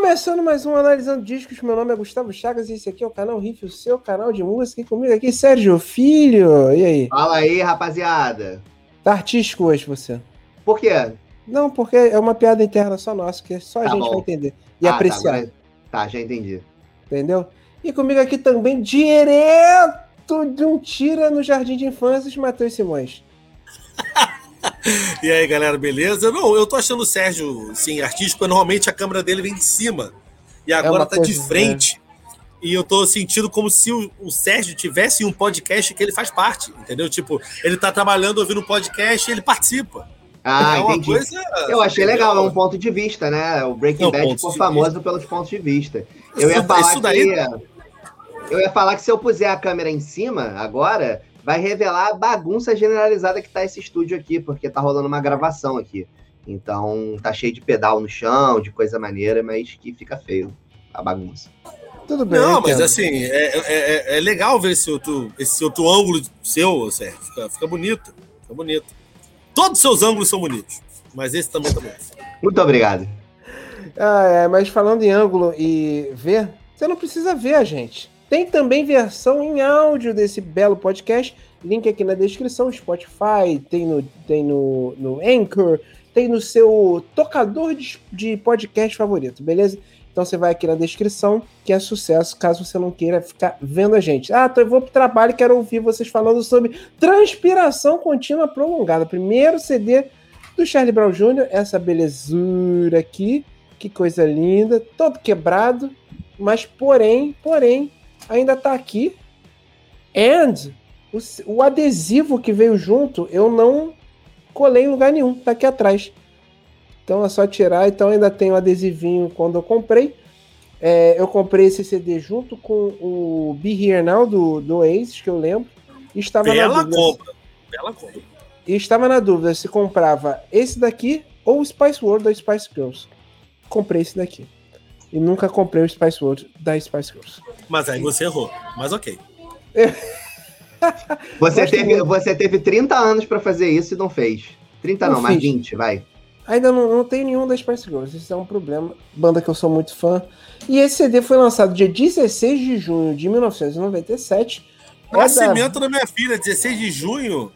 Começando mais um Analisando Discos, meu nome é Gustavo Chagas e esse aqui é o canal Riff, o seu canal de música. E comigo aqui, Sérgio Filho. E aí? Fala aí, rapaziada. Tá artístico hoje você? Por quê? Não, porque é uma piada interna só nossa, que só a Tá gente bom. vai entender e Ah, apreciar, Tá, tá, já entendi. entendeu? E comigo aqui também, direto de um tira no Jardim de Infâncias, Matheus Simões. E aí, galera, beleza? Não, eu tô achando o Sérgio, sim, artístico, normalmente a câmera dele vem de cima. E agora É tá de frente. E eu tô sentindo como se o, o Sérgio tivesse um podcast que ele faz parte, entendeu? Tipo, ele tá trabalhando, ouvindo um podcast e ele participa. Ah, é uma entendi. coisa. Eu achei legal, é um ponto de vista, né? O Breaking Não, Bad ficou famoso pelos pontos de vista. Eu ia Isso- falar isso daí- que. Eu ia falar que se eu puser a câmera em cima agora, vai revelar a bagunça generalizada que tá esse estúdio aqui, porque tá rolando uma gravação aqui. Então tá cheio de pedal no chão, de coisa maneira, mas que fica feio a bagunça. Tudo bem, Não, mas assim, é, é- é- é legal ver esse outro, esse outro ângulo seu, Sérgio. Fica, fica bonito. Fica bonito. Todos os seus ângulos são bonitos. Mas esse também tá bonito. Muito obrigado. Ah, é, mas falando em ângulo e ver, você não precisa ver a gente. Tem também versão em áudio desse belo podcast. Link aqui na descrição, Spotify, tem no, tem no, no Anchor, tem no seu tocador de, de podcast favorito, beleza? Então você vai aqui na descrição, que é sucesso, caso você não queira ficar vendo a gente. Ah, então eu vou pro trabalho e quero ouvir vocês falando sobre transpiração contínua prolongada. Primeiro CD do Charlie Brown Jr., essa belezura aqui, que coisa linda, todo quebrado, mas porém, porém, ainda tá aqui. And o, o adesivo que veio junto, eu não colei em lugar nenhum, tá aqui atrás. Então é só tirar, então ainda tem o adesivinho quando eu comprei. É, eu comprei esse CD junto com o Be Here Now do, do Oasis, que eu lembro. E estava na Bela dúvida. compra. Bela compra. E estava na dúvida se comprava esse daqui ou o Spice World da Spice Girls. Comprei esse daqui. E nunca comprei o Spice World da Spice Girls. Mas aí você errou. Mas ok. Você teve, você teve 30 anos pra fazer isso e não fez. 30 não, Não mas fiz. 20, vai. Ainda não, não tem nenhum da Spice Girls. Isso é um problema. Banda que eu sou muito fã. E esse CD foi lançado dia 16 de junho de 1997. É da- Nascimento da minha filha, 16 de junho.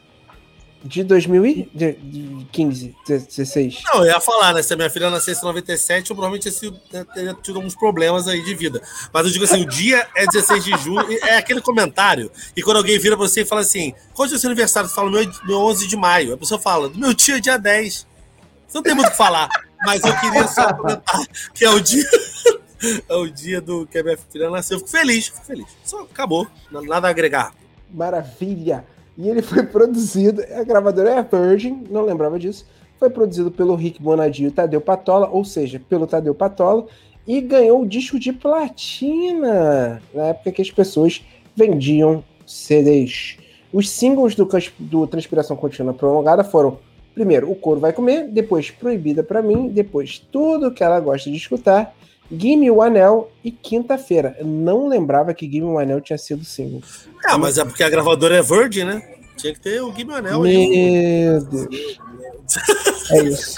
De 2015, 16. Não, eu ia falar, né? Se a minha filha nascesse em 97, eu provavelmente né, teria tido alguns problemas aí de vida. Mas eu digo assim, o dia é 16 de junho, e é aquele comentário. E quando alguém vira pra você e fala assim, qual é o seu aniversário? Você fala, meu, meu 11 de maio. A pessoa fala, meu tio é dia 10. Você não tem muito o que falar. Mas eu queria só comentar que é o dia... É o dia do que a minha filha nasceu. Eu fico feliz, fico feliz. Só acabou. Nada a agregar. Maravilha! E ele foi produzido, a gravadora é a Virgin, não lembrava disso. Foi produzido pelo Rick Bonadio e Tadeu Patola, ou seja, pelo Tadeu Patola, e ganhou o disco de platina na época que as pessoas vendiam CDs. Os singles do, do Transpiração Contínua Prolongada foram, primeiro, O Couro Vai Comer, depois Proibida Pra Mim, depois Tudo Que Ela Gosta de Escutar, Gimme o Anel e Quinta-feira. Eu não lembrava que Gimme o Anel tinha sido single. Ah, mas é porque a gravadora é Virgin, né? Tinha que ter o Guilherme Anel aí. Meu Deus. É isso.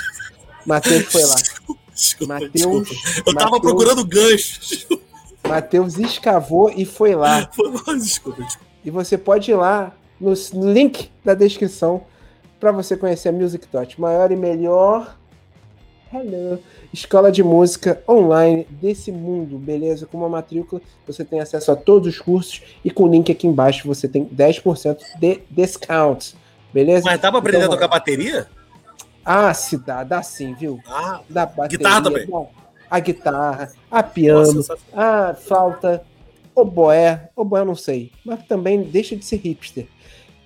Matheus foi lá. Desculpa, desculpa. Eu tava Matheus- procurando ganchos. Matheus escavou e foi lá. desculpa, desculpa. E você pode ir lá no link da descrição para você conhecer a Music Dot, maior e melhor hello, escola de música online desse mundo, beleza? Com uma matrícula você tem acesso a todos os cursos e com o link aqui embaixo você tem 10% de discount, beleza? Mas dá pra aprender Então, a tocar bateria? Ah, se dá, dá sim, viu? Ah, Da bateria, Guitarra também. a guitarra, a piano, nossa, a flauta, oboé, oboé eu não sei, mas também deixa de ser hipster.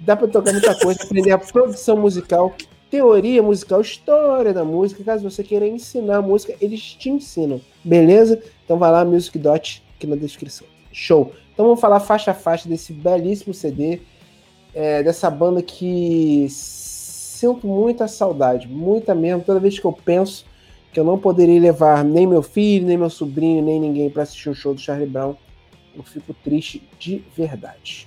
Dá pra tocar muita coisa, aprender a produção musical, teoria musical, história da música. Caso você queira ensinar música, eles te ensinam, beleza? Então vai lá, Music Dot, aqui na descrição. Show! Então vamos falar faixa a faixa desse belíssimo CD, é, dessa banda que sinto muita saudade, muita mesmo. Toda vez que eu penso que eu não poderia levar nem meu filho, nem meu sobrinho, nem ninguém para assistir o show do Charlie Brown, eu fico triste de verdade.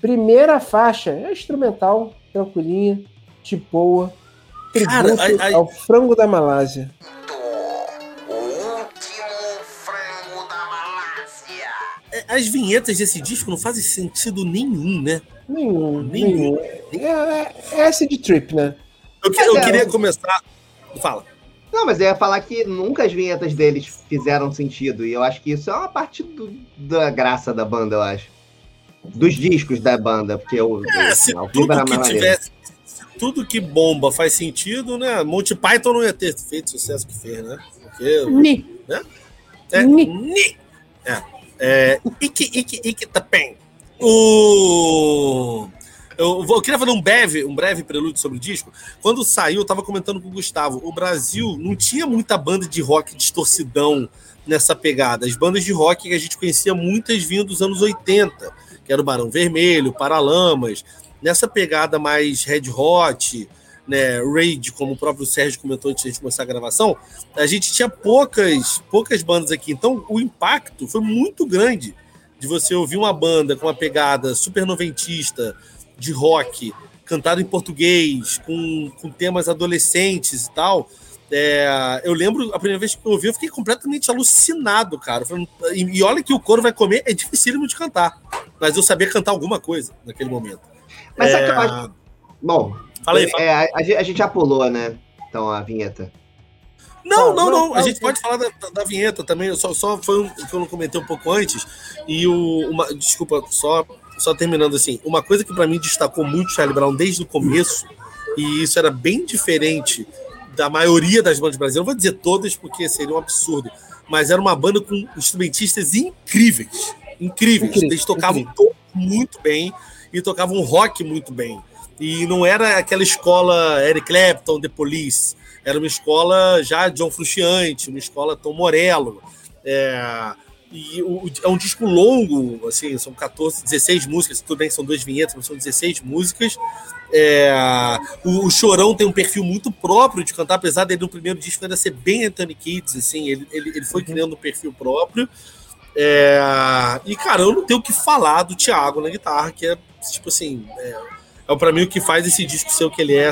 Primeira faixa é instrumental, tranquilinha, de boa. Tributo Cara, ai- ai- ao frango da Malásia. Último as vinhetas desse disco não fazem sentido nenhum, né? Nenhum, nenhum. nenhum. É, é acid trip, né? Eu, que, eu é, queria começar. Fala. Não, mas eu ia falar que nunca as vinhetas deles fizeram sentido. E eu acho que isso é uma parte do, da graça da banda, eu acho. Dos discos da banda. Porque eu, é, eu, se tudo que tivesse. Tudo que bomba faz sentido, né? Monty Python não ia ter feito o sucesso que fez, né? Porque. Ni. Né? É, ni. ni. É. É. Ike, Ike, Ike, Tapen. O. Eu, eu, queria fazer um breve, um breve prelúdio sobre o disco. Quando saiu, eu tava comentando com o Gustavo. O Brasil não tinha muita banda de rock distorcidão nessa pegada. As bandas de rock que a gente conhecia, muitas vindo dos anos 80, que era o Barão Vermelho, Paralamas, nessa pegada mais Red Hot, né, Raid, como o próprio Sérgio comentou antes de a gente começar a gravação, a gente tinha poucas, poucas bandas aqui. Então, o impacto foi muito grande de você ouvir uma banda com uma pegada super noventista, de rock cantado em português, com, com temas adolescentes e tal. É, eu lembro a primeira vez que eu ouvi, eu fiquei completamente alucinado, cara. E, e olha que o coro vai comer, é dificílimo de cantar. Mas eu sabia cantar alguma coisa naquele momento. Mas é... sabe que Bom, fala aí, fala. É, a, a, gente já pulou, né? Então, a vinheta. Não, não, não. A gente pode falar da, da vinheta também. Só, só foi um que eu não comentei um pouco antes. E o. Uma, desculpa, só só terminando assim, uma coisa que para mim destacou muito Charlie Brown desde o começo, e isso era bem diferente da maioria das bandas brasileiras, não vou dizer todas porque seria um absurdo, mas era uma banda com instrumentistas incríveis, incríveis. Incrível, Eles tocavam muito bem e tocavam rock muito bem. E não era aquela escola Eric Clapton, The Police, era uma escola já John Frusciante, uma escola Tom Morello. É, e o, é um disco longo, assim, são 14, 16 músicas, tudo bem são duas vinhetas, mas são 16 músicas. É, o, o, Chorão tem um perfil muito próprio de cantar, apesar dele no primeiro disco ainda ser bem Anthony Kids, assim, ele, ele, ele foi uhum. criando um perfil próprio. É, e, cara, eu não tenho o que falar do Thiago na guitarra, que é, tipo assim, é, é para mim o que faz esse disco ser o que ele é,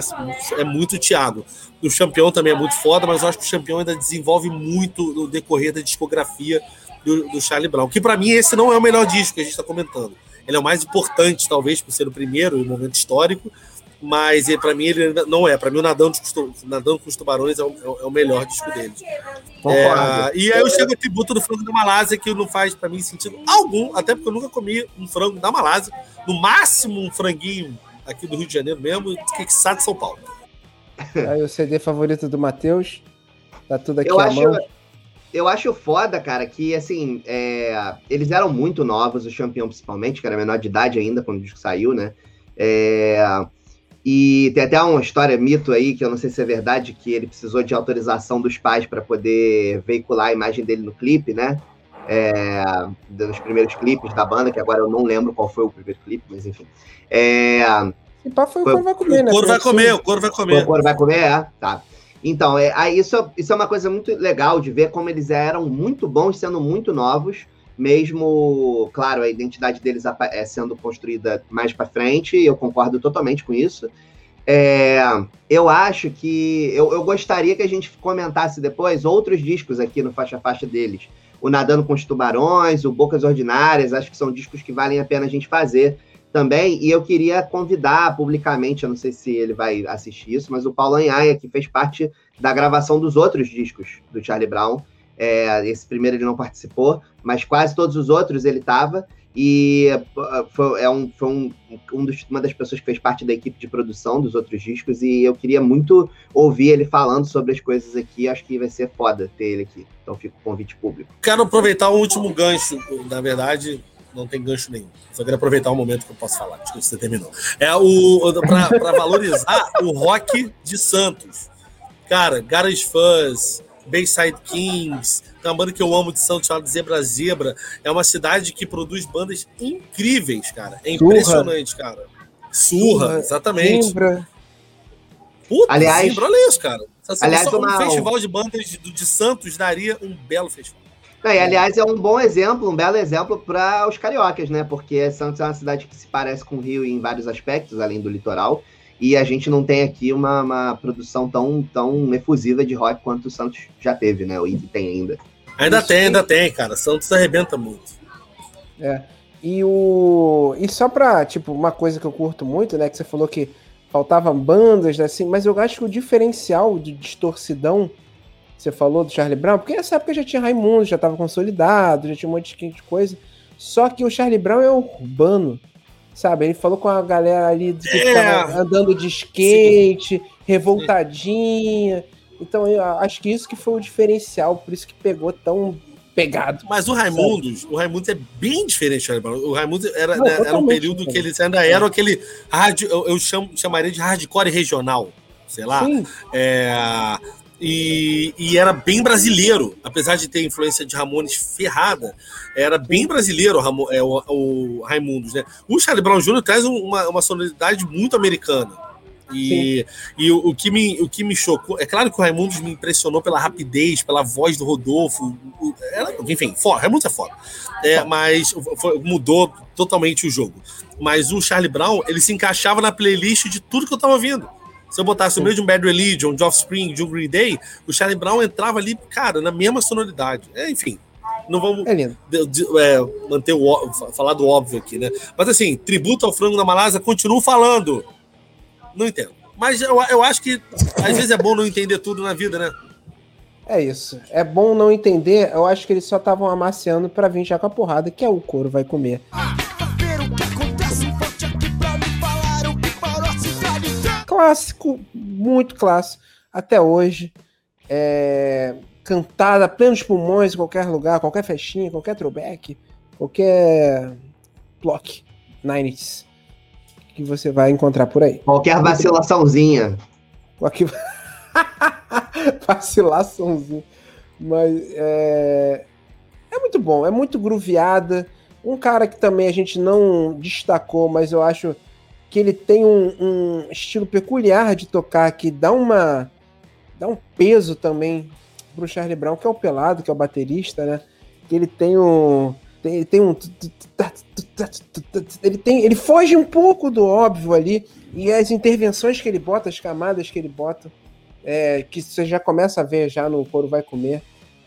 é muito Thiago. O Champion também é muito foda, mas eu acho que o Champion ainda desenvolve muito no decorrer da discografia do, do Charlie Brown. Que para mim esse não é o melhor disco que a gente está comentando. Ele é o mais importante, talvez, por ser o primeiro, o momento histórico, mas para mim ele não é. Para mim, o Nadando, Nadando com os Tubarões é o, é o melhor disco deles. É, e aí eu chego ao tributo do frango da Malásia, que não faz para mim sentido algum, até porque eu nunca comi um frango da Malásia. No máximo, um franguinho aqui do Rio de Janeiro mesmo, que está de São Paulo. Aí o CD favorito do Matheus. Tá tudo aqui eu acho, mão eu acho foda, cara, que assim, é, eles eram muito novos, o campeão principalmente, que era menor de idade ainda quando o disco saiu, né? É, e tem até uma história, mito aí, que eu não sei se é verdade, que ele precisou de autorização dos pais para poder veicular a imagem dele no clipe, né? É, dos primeiros clipes da banda, que agora eu não lembro qual foi o primeiro clipe, mas enfim. É, e pá, foi, foi o Coro vai comer, né? O Coro vai comer, o Coro vai comer. O Coro vai comer, é? Tá. Então, é, aí isso, isso é uma coisa muito legal de ver como eles eram muito bons sendo muito novos, mesmo, claro, a identidade deles é sendo construída mais para frente, eu concordo totalmente com isso. É, eu acho que eu, eu, gostaria que a gente comentasse depois outros discos aqui no faixa faixa deles. O Nadando com os Tubarões, o Bocas Ordinárias, acho que são discos que valem a pena a gente fazer também, e eu queria convidar publicamente, eu não sei se ele vai assistir isso, mas o Paulo Anhaia, que fez parte da gravação dos outros discos do Charlie Brown. É, esse primeiro ele não participou, mas quase todos os outros ele estava. E foi, é um, foi um, um dos, uma das pessoas que fez parte da equipe de produção dos outros discos. E eu queria muito ouvir ele falando sobre as coisas aqui. Acho que vai ser foda ter ele aqui. Então fica o convite público. Quero aproveitar o último gancho, na verdade, não tem gancho nenhum. Só queria aproveitar o momento que eu posso falar, acho que você terminou. É o para valorizar o rock de Santos. Cara, Garage Fuzz, Bayside Kings, tem uma banda que eu amo de Santos chamada Zebra Zebra. É uma cidade que produz bandas incríveis, cara. É impressionante, Surra. cara. Surra, Surra exatamente. Zimbra. Puta, aliás, Zimbra, olha isso, cara. Aliás, um uma... festival de bandas de, de Santos daria um belo festival. Não, e, aliás, é um bom exemplo, um belo exemplo para os cariocas, né? Porque Santos é uma cidade que se parece com o Rio em vários aspectos, além do litoral. E a gente não tem aqui uma, uma produção tão, tão efusiva de rock quanto o Santos já teve, né? O Ivy tem ainda. Ainda Isso tem, ainda tem, cara. Santos arrebenta muito. É. E o. E só pra, tipo, uma coisa que eu curto muito, né? Que você falou que faltavam bandas, né, assim, mas eu acho que o diferencial de distorcidão, você falou do Charlie Brown, porque nessa época já tinha Raimundo, já estava consolidado, já tinha um monte de coisa. Só que o Charlie Brown é urbano, sabe? Ele falou com a galera ali que é. andando de skate, Sim. revoltadinha. Então eu acho que isso que foi o diferencial, por isso que pegou tão pegado. Mas o Raimundos, o Raimundos é bem diferente, O Raimundos era, Não, né, era um período que eles ainda eram aquele hard, eu, eu chamo, chamaria de hardcore regional, sei lá. É, e, e, era bem brasileiro, apesar de ter influência de Ramones ferrada, era bem brasileiro o, é, o, o Raimundos, né? O Charlie Brown Jr. traz uma, uma sonoridade muito americana. E, e o, o, que me, o que me chocou, é claro que o Raimundos me impressionou pela rapidez, pela voz do Rodolfo. Era, enfim, foda, Raimundos é foda. É, mas foi, mudou totalmente o jogo. Mas o Charlie Brown, ele se encaixava na playlist de tudo que eu tava ouvindo. Se eu botasse o meio de um Bad Religion, de Offspring, de um Green Day, o Charlie Brown entrava ali, cara, na mesma sonoridade. É, enfim, não vamos é de, de, é, manter o falar do óbvio aqui, né? Mas assim, tributo ao frango da Malásia, continuo falando. Não entendo. Mas eu, eu acho que às vezes é bom não entender tudo na vida, né? É isso. É bom não entender. Eu acho que eles só estavam amaciando para vir já com a porrada, que é o couro vai comer. Clássico, muito clássico. Até hoje. É... Cantada plenos pulmões em qualquer lugar, qualquer festinha, qualquer throwback, qualquer block. Nineties que você vai encontrar por aí. Qualquer vacilaçãozinha. Qualquer... vacilaçãozinha. Mas é... é muito bom, é muito grooveada. Um cara que também a gente não destacou, mas eu acho que ele tem um, um estilo peculiar de tocar que dá uma dá um peso também pro Charlie Brown, que é o pelado, que é o baterista, né? Que ele tem um tem, ele tem um. Ele, tem, ele foge um pouco do óbvio ali. E as intervenções que ele bota, as camadas que ele bota, é, que você já começa a ver já no Coro Vai Comer,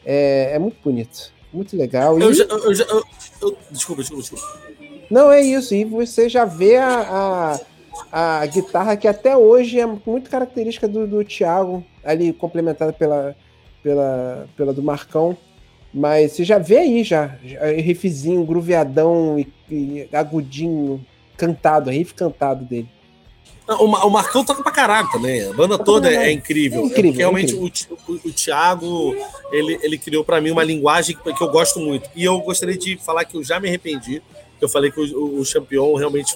é, é muito bonito. Muito legal. Eu, e... já, eu, já, eu, eu, desculpa, desculpa, desculpa. Não, é isso. E você já vê a, a, a guitarra que até hoje é muito característica do, do Thiago, ali complementada pela, pela, pela do Marcão. Mas você já vê aí já, riffzinho, grooveadão e, e agudinho, cantado, riff cantado dele. O, o Marcão toca pra caralho também. A banda toda é, é incrível. É incrível é realmente incrível. O, o, o Thiago ele, ele criou para mim uma linguagem que, eu gosto muito. E eu gostaria de falar que eu já me arrependi. Eu falei que o, o Champion realmente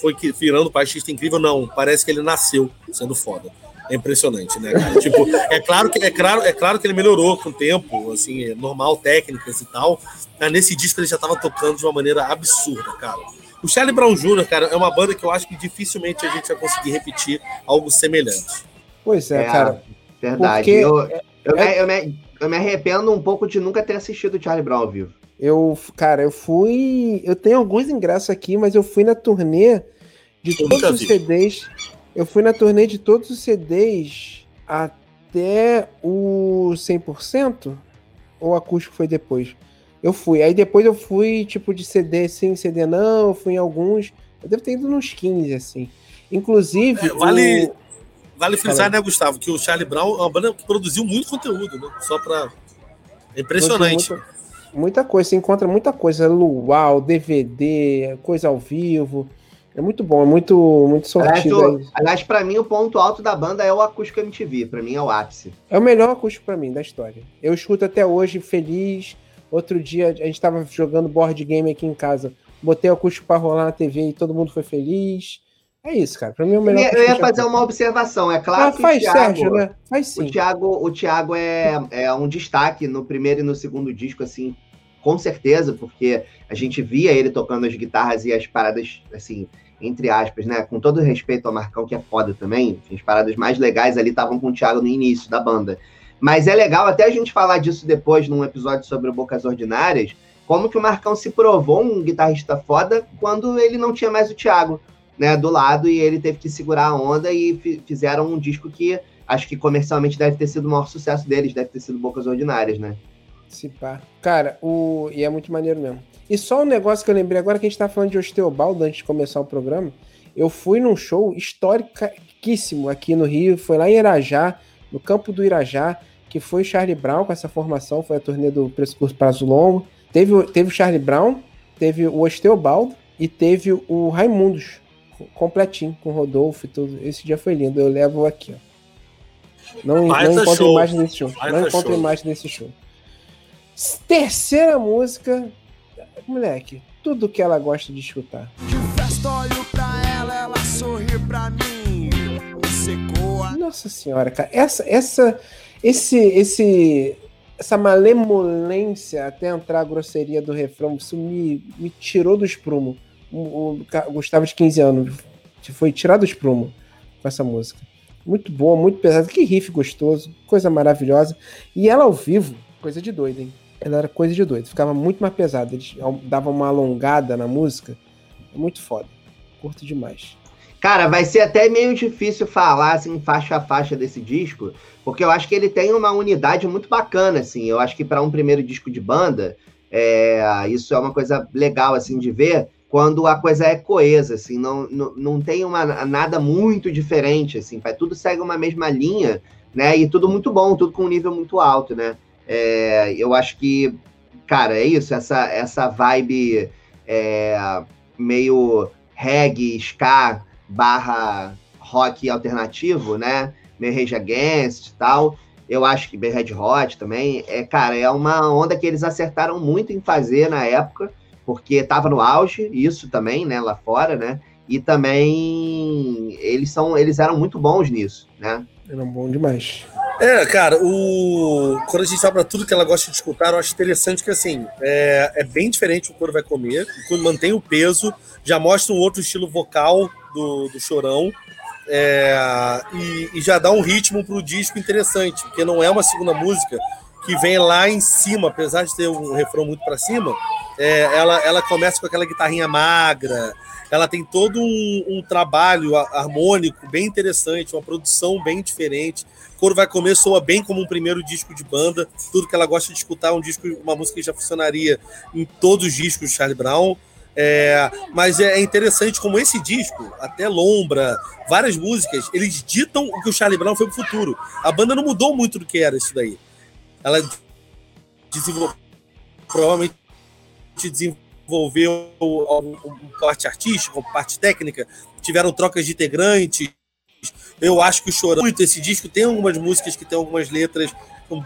foi virando baixista incrível. Não, parece que ele nasceu sendo foda. É impressionante, né? Cara? tipo, é claro que é claro, é claro que ele melhorou com o tempo, assim, é normal, técnicas e tal. Mas nesse disco ele já estava tocando de uma maneira absurda, cara. O Charlie Brown Jr., cara, é uma banda que eu acho que dificilmente a gente vai conseguir repetir algo semelhante. Pois é, é cara. Verdade. Porque eu, eu, é... me, eu, me, eu me arrependo um pouco de nunca ter assistido o Charlie Brown ao vivo. Eu, cara, eu fui. Eu tenho alguns ingressos aqui, mas eu fui na turnê de eu todos os vi. CDs. Eu fui na turnê de todos os CDs até o 100%? Ou o acústico foi depois? Eu fui. Aí depois eu fui, tipo, de CD sim, CD não. Eu fui em alguns. Eu devo ter ido nos 15, assim. Inclusive. É, vale, o... vale frisar, né, Gustavo, que o Charlie Brown é uma banda que produziu muito conteúdo, né? Só pra. É impressionante. Muita, muita, coisa, você encontra muita coisa. Luau, DVD, coisa ao vivo. É muito bom, é muito, muito sortido. Aliás, aliás para mim, o ponto alto da banda é o acústico MTV. Para mim, é o ápice. É o melhor acústico para mim da história. Eu escuto até hoje, feliz. Outro dia, a gente tava jogando board game aqui em casa. Botei o acústico para rolar na TV e todo mundo foi feliz. É isso, cara. Para mim, é o melhor. Eu ia fazer uma observação. É claro ah, que faz, o Thiago, Sérgio, né? Faz sim. O Thiago, o Thiago é, é um destaque no primeiro e no segundo disco, assim, com certeza, porque a gente via ele tocando as guitarras e as paradas, assim, entre aspas, né? Com todo respeito ao Marcão, que é foda também, as paradas mais legais ali estavam com o Thiago no início da banda. Mas é legal até a gente falar disso depois num episódio sobre o Bocas Ordinárias, como que o Marcão se provou um guitarrista foda quando ele não tinha mais o Thiago, né, do lado e ele teve que segurar a onda e fizeram um disco que acho que comercialmente deve ter sido o maior sucesso deles, deve ter sido Bocas Ordinárias, né? Se pá. Cara, o... e é muito maneiro mesmo. E só um negócio que eu lembrei agora que a gente tá falando de Osteobaldo antes de começar o programa. Eu fui num show historiquíssimo aqui no Rio, foi lá em Irajá, no campo do Irajá, que foi o Charlie Brown com essa formação, foi a turnê do Preço Curto Prazo Longo. Teve, teve o Charlie Brown, teve o Osteobaldo e teve o Raimundos completinho, com Rodolfo e tudo. Esse dia foi lindo, eu levo aqui, ó. Não, não encontro imagem desse show. Baita não encontro show. imagem desse show. Terceira música. Moleque, tudo que ela gosta de escutar. De festa olho pra ela, ela sorri pra mim. Nossa senhora, cara. Essa, essa, esse, esse, essa malemolência até entrar a grosseria do refrão, isso me, me tirou do esprumo. O, Gustavo de 15 anos foi tirado do esprumo com essa música. Muito boa, muito pesada. Que riff gostoso, coisa maravilhosa. E ela ao vivo, coisa de doido, hein? Ela era coisa de doido. Ficava muito mais pesada. Eles davam uma alongada na música. Muito foda. Curto demais. Cara, vai ser até meio difícil falar assim faixa a faixa desse disco, porque eu acho que ele tem uma unidade muito bacana, assim. Eu acho que para um primeiro disco de banda, é, isso é uma coisa legal assim de ver quando a coisa é coesa, assim, não, não, não tem uma, nada muito diferente, assim, tudo segue uma mesma linha, né, e tudo muito bom, tudo com um nível muito alto, né. É, eu acho que, cara, é isso, essa, essa vibe é, meio reggae, ska, barra rock alternativo, né, meio Rage Against e tal, eu acho que Red Hot também, é, cara, é uma onda que eles acertaram muito em fazer na época, porque estava no auge, isso também, né, lá fora, né? E também eles são, eles eram muito bons nisso, né? Eram bons demais. É, cara, o... quando a gente fala para tudo que ela gosta de escutar, eu acho interessante que, assim, é, é bem diferente o Coro Vai Comer, quando mantém o peso, já mostra um outro estilo vocal do, do Chorão, é, e, e, já dá um ritmo pro disco interessante, porque não é uma segunda música que vem lá em cima, apesar de ter um refrão muito para cima, é, ela, ela começa com aquela guitarrinha magra, ela tem todo um, um, trabalho harmônico bem interessante, uma produção bem diferente. Coro Vai Comer soa bem como um primeiro disco de banda, tudo que ela gosta de escutar, é um disco, uma música que já funcionaria em todos os discos de Charlie Brown. É, mas é interessante como esse disco, até Lombra, várias músicas, eles ditam o que o Charlie Brown foi pro futuro. A banda não mudou muito do que era isso daí. Ela desenvolveu, provavelmente desenvolveu parte artística, parte técnica, tiveram trocas de integrantes. Eu acho que o Chorão, muito esse disco, tem algumas músicas que tem algumas letras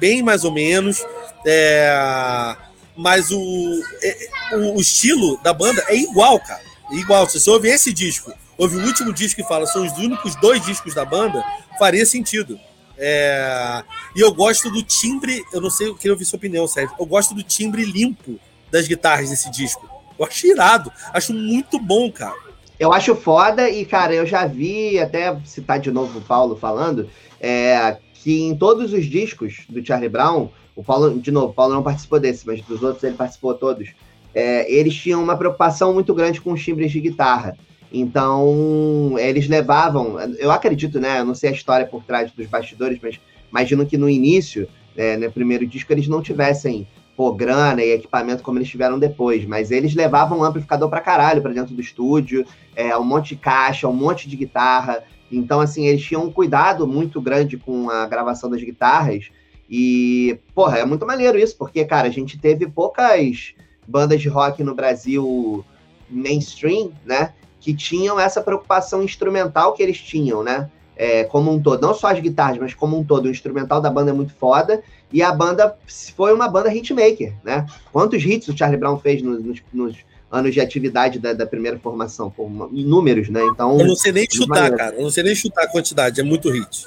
bem mais ou menos, é, mas o, é, o, o, estilo da banda é igual, cara. É igual. Se você ouvir esse disco, ouve o último disco que fala, são os únicos dois discos da banda, faria sentido. É, e eu gosto do timbre, eu não sei, eu queria ouvir sua opinião, Sérgio. Eu gosto do timbre limpo das guitarras desse disco. Eu acho irado, acho muito bom, cara. Eu acho foda e, cara, eu já vi, até citar de novo o Paulo falando, é, que em todos os discos do Charlie Brown, o Paulo, de novo, o Paulo não participou desse, mas dos outros ele participou todos, é, eles tinham uma preocupação muito grande com os timbres de guitarra. Então, eles levavam, eu acredito, né? Eu não sei a história por trás dos bastidores, mas imagino que no início, é, no primeiro disco, eles não tivessem pô, grana e equipamento como eles tiveram depois, mas eles levavam um amplificador pra caralho pra dentro do estúdio, é, um monte de caixa, um monte de guitarra. Então, assim, eles tinham um cuidado muito grande com a gravação das guitarras. E, porra, é muito maneiro isso, porque, cara, a gente teve poucas bandas de rock no Brasil mainstream, né? Que tinham essa preocupação instrumental que eles tinham, né? É, como um todo, não só as guitarras, mas como um todo, o instrumental da banda é muito foda. E a banda foi uma banda hitmaker, né? Quantos hits o Charlie Brown fez nos, nos, nos anos de atividade da, da primeira formação? Por números, né? Então. Eu não sei nem chutar, maneiro. cara. Eu não sei nem chutar a quantidade, é muito hit.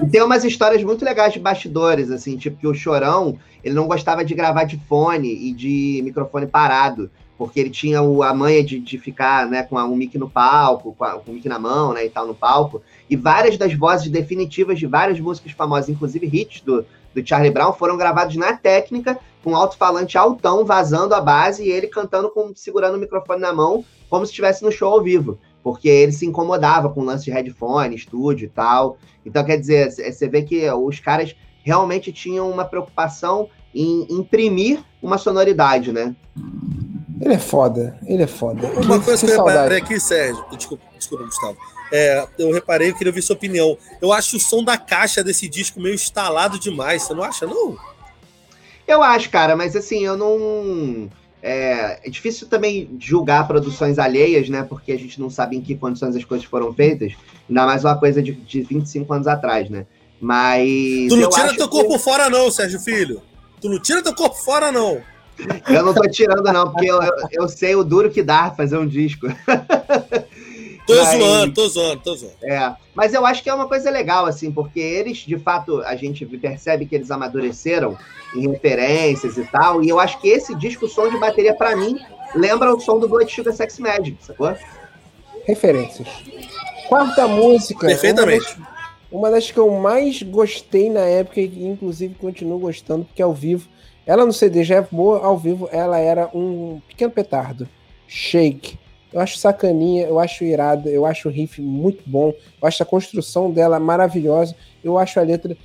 E tem umas histórias muito legais de bastidores, assim, tipo que o Chorão, ele não gostava de gravar de fone e de microfone parado porque ele tinha o, a manha de, de ficar né, com a, um mic no palco, com, a, com o mic na mão né, e tal no palco. E várias das vozes definitivas de várias músicas famosas, inclusive hits do, do Charlie Brown, foram gravados na técnica, com alto-falante altão vazando a base e ele cantando com segurando o microfone na mão, como se estivesse no show ao vivo. Porque ele se incomodava com o lance de headphone, estúdio e tal. Então, quer dizer, você vê que os caras realmente tinham uma preocupação em imprimir uma sonoridade, né? Ele é foda, ele é foda. Uma que, coisa que, que eu reparei aqui, Sérgio, desculpa, desculpa Gustavo. É, eu reparei, eu queria ouvir sua opinião. Eu acho o som da caixa desse disco meio instalado demais, você não acha, não? Eu acho, cara, mas assim, eu não. É, é, difícil também julgar produções alheias, né? Porque a gente não sabe em que condições as coisas foram feitas. Ainda mais uma coisa de, de 25 anos atrás, né? Mas. Tu não tira teu que... corpo fora, não, Sérgio Filho. Tu não tira teu corpo fora, não. Eu não tô tirando, não, porque eu, eu, eu sei o duro que dá fazer um disco. Tô mas, zoando, tô zoando, tô zoando. É, mas eu acho que é uma coisa legal, assim, porque eles, de fato, a gente percebe que eles amadureceram em referências e tal, e eu acho que esse disco, o som de bateria, para mim, lembra o som do Blood Sugar Sex Magic, sacou? Referências. Quarta música. Perfeitamente. Uma das, uma das que eu mais gostei na época, e inclusive continuo gostando, porque ao vivo, ela no CD já é boa, ao vivo ela era um pequeno petardo. Shake. Eu acho sacaninha, eu acho irada, eu acho o riff muito bom, eu acho a construção dela maravilhosa, eu acho a letra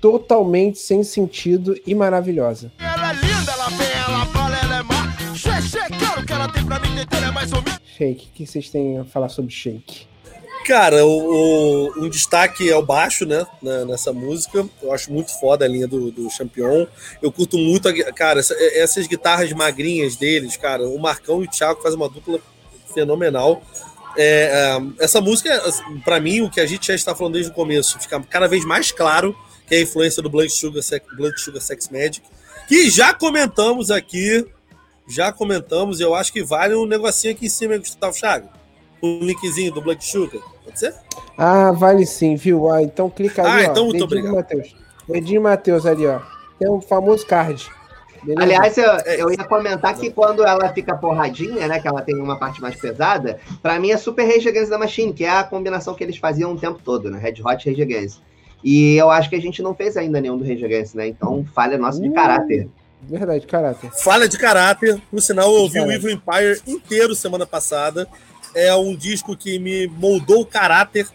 totalmente sem sentido e maravilhosa. Ela é linda, ela vem, ela fala, ela é má. Shake, que ela tem pra mim entender é mais ou menos. Shake, o que vocês têm a falar sobre Shake? Cara, o, o, um destaque é o baixo, né, nessa música. Eu acho muito foda a linha do, do Champion. Eu curto muito, a, cara, essa, essas guitarras magrinhas deles, cara. O Marcão e o Thiago fazem uma dupla fenomenal. É, é, essa música, para mim, o que a gente já está falando desde o começo, fica cada vez mais claro que é a influência do Blood Sugar, Blood Sugar Sex Magic, que já comentamos aqui, já comentamos, eu acho que vale um negocinho aqui em cima, Gustavo Chagas. Um linkzinho do Blood Sugar, pode ser? Ah, vale sim, viu? Ah, então clica ali, ah, então muito obrigado. Mateus. Edinho Matheus ali, ó. Tem um famoso card. Beleza? Aliás, eu, eu, ia comentar que quando ela fica porradinha, né? Que ela tem uma parte mais pesada, para mim é Super Rage Against the Machine, que é a combinação que eles faziam o tempo todo, né? Red Hot e Rage Against. E eu acho que a gente não fez ainda nenhum do Rage Against, né? Então, falha nossa de uh, caráter. Verdade, caráter. Falha de caráter. Por sinal, eu ouvi o Evil Empire inteiro semana passada. É um disco que me moldou o caráter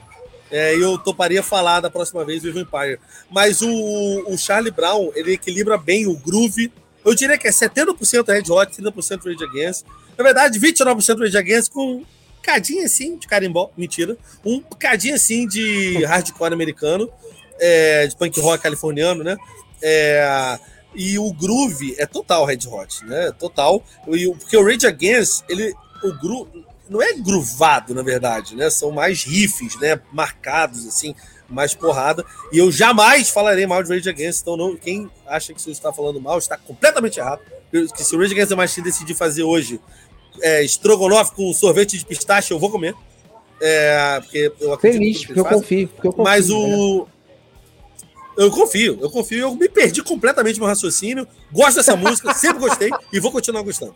é, eu toparia falar da próxima vez o Evil Empire. Mas o, o Charlie Brown, ele equilibra bem o groove eu diria que é 70% Red Hot, 30% Rage Against. Na verdade, 29% Rage Against com um cadinho assim de carimbó, mentira. Um cadinho assim de hardcore americano, é, de punk rock californiano, né? É, e o groove é total Red Hot, né? Total. E, porque o Rage Against, ele, o groove não é groovado, na verdade, né? São mais riffs, né? Marcados, assim mais porrada. E eu jamais falarei mal de Rage Against, então não, quem acha que você está falando mal está completamente errado. Que se o Rage Against the Machine decidir fazer hoje é, estrogonofe com sorvete de pistache, eu vou comer. É, porque eu acredito Feliz, porque eu, confio, porque eu confio. Mas o. Eu confio, eu confio. Eu me perdi completamente no raciocínio. Gosto dessa música, sempre gostei e vou continuar gostando.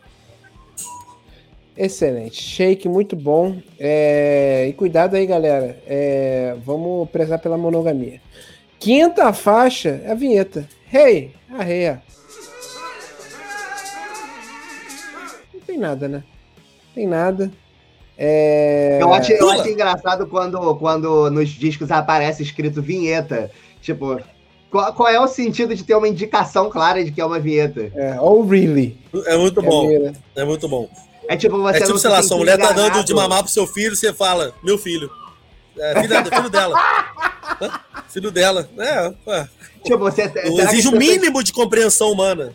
Excelente. Shake, muito bom. É... E cuidado aí, galera. É... Vamos prezar pela monogamia. Quinta faixa é a vinheta. Hey, arreia. Não tem nada, né? Não tem nada. É... Eu, acho, eu acho engraçado quando, quando nos discos aparece escrito vinheta. Tipo, qual, qual, é o sentido de ter uma indicação clara de que é uma vinheta? É, ou really. É muito bom. É, é muito bom. É tipo, você. É tipo, sei lá, sua mulher tá dando de mamar pro seu filho, você fala, meu filho. É, filho, filho dela. filho dela. É, é. Tipo, você. Exige o um mínimo de compreensão humana.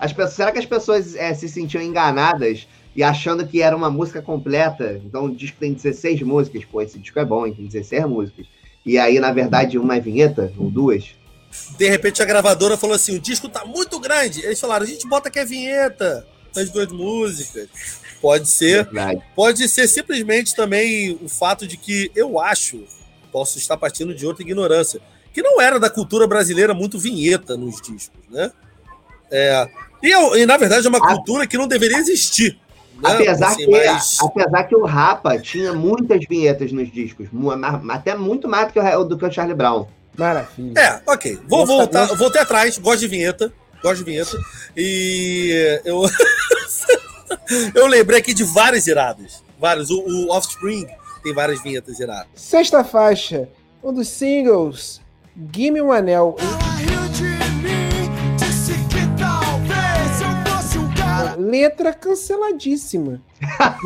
As pessoas, será que as pessoas é, se sentiam enganadas e achando que era uma música completa? Então o disco tem 16 músicas, pô, esse disco é bom, hein? Tem 16 músicas. E aí, na verdade, uma é vinheta, ou duas. De repente a gravadora falou assim: o disco tá muito grande. Eles falaram, a gente bota que é vinheta as duas músicas. Pode ser. Verdade. Pode ser simplesmente também o fato de que eu acho, posso estar partindo de outra ignorância, que não era da cultura brasileira muito vinheta nos discos, né? É, e, e na verdade é uma a... cultura que não deveria existir. Né? Apesar, assim, que, mas... apesar que o Rapa tinha muitas vinhetas nos discos, até muito mais do que o, do que o Charlie Brown. Maravilha. É, ok. Vou voltar, voltei atrás, gosto de vinheta gosto de vinheta. E eu. Eu lembrei aqui de várias iradas. Várias. O, o Offspring tem várias vinhetas iradas. Sexta faixa, um dos singles, Gimme um Anel. letra canceladíssima.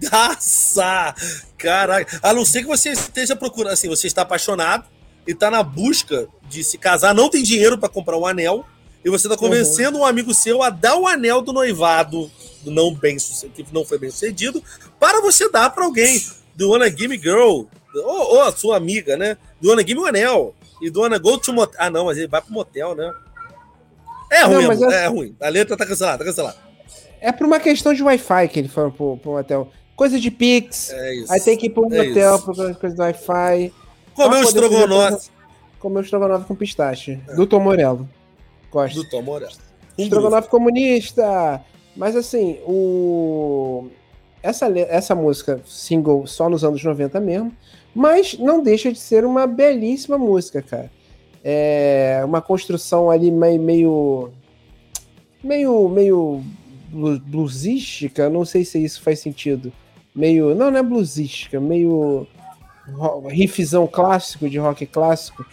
Canceladaça! Caraca. A não ser que você esteja procurando, assim, você está apaixonado e está na busca de se casar, não tem dinheiro para comprar um anel, e você está convencendo uhum. um amigo seu a dar o anel do noivado não bem que não foi bem sucedido para você dar para alguém do Wanna Gimme Girl ou, ou, a sua amiga, né? Do Wanna Gimme o anel e do Wanna Go to Motel. Ah, não, mas ele vai pro motel, né? É ruim, não, é... é... ruim. A letra tá cancelada, tá cancelada. É por uma questão de Wi-Fi que ele foi pro, pro motel. Coisa de Pix. É isso. Aí tem que ir pro é motel por coisa do Wi-Fi. Comeu estrogonofe. Comeu estrogonofe com pistache. É. Do Tom Morello. Gosto. Do Tom Morello. Um estrogonofe comunista. Mas assim, o. Essa, essa música, single, só nos anos 90 mesmo. Mas não deixa de ser uma belíssima música, cara. É uma construção ali meio. meio. meio, meio bluesística, não sei se isso faz sentido. Meio. Não, não é bluesística, meio riffzão clássico, de rock clássico.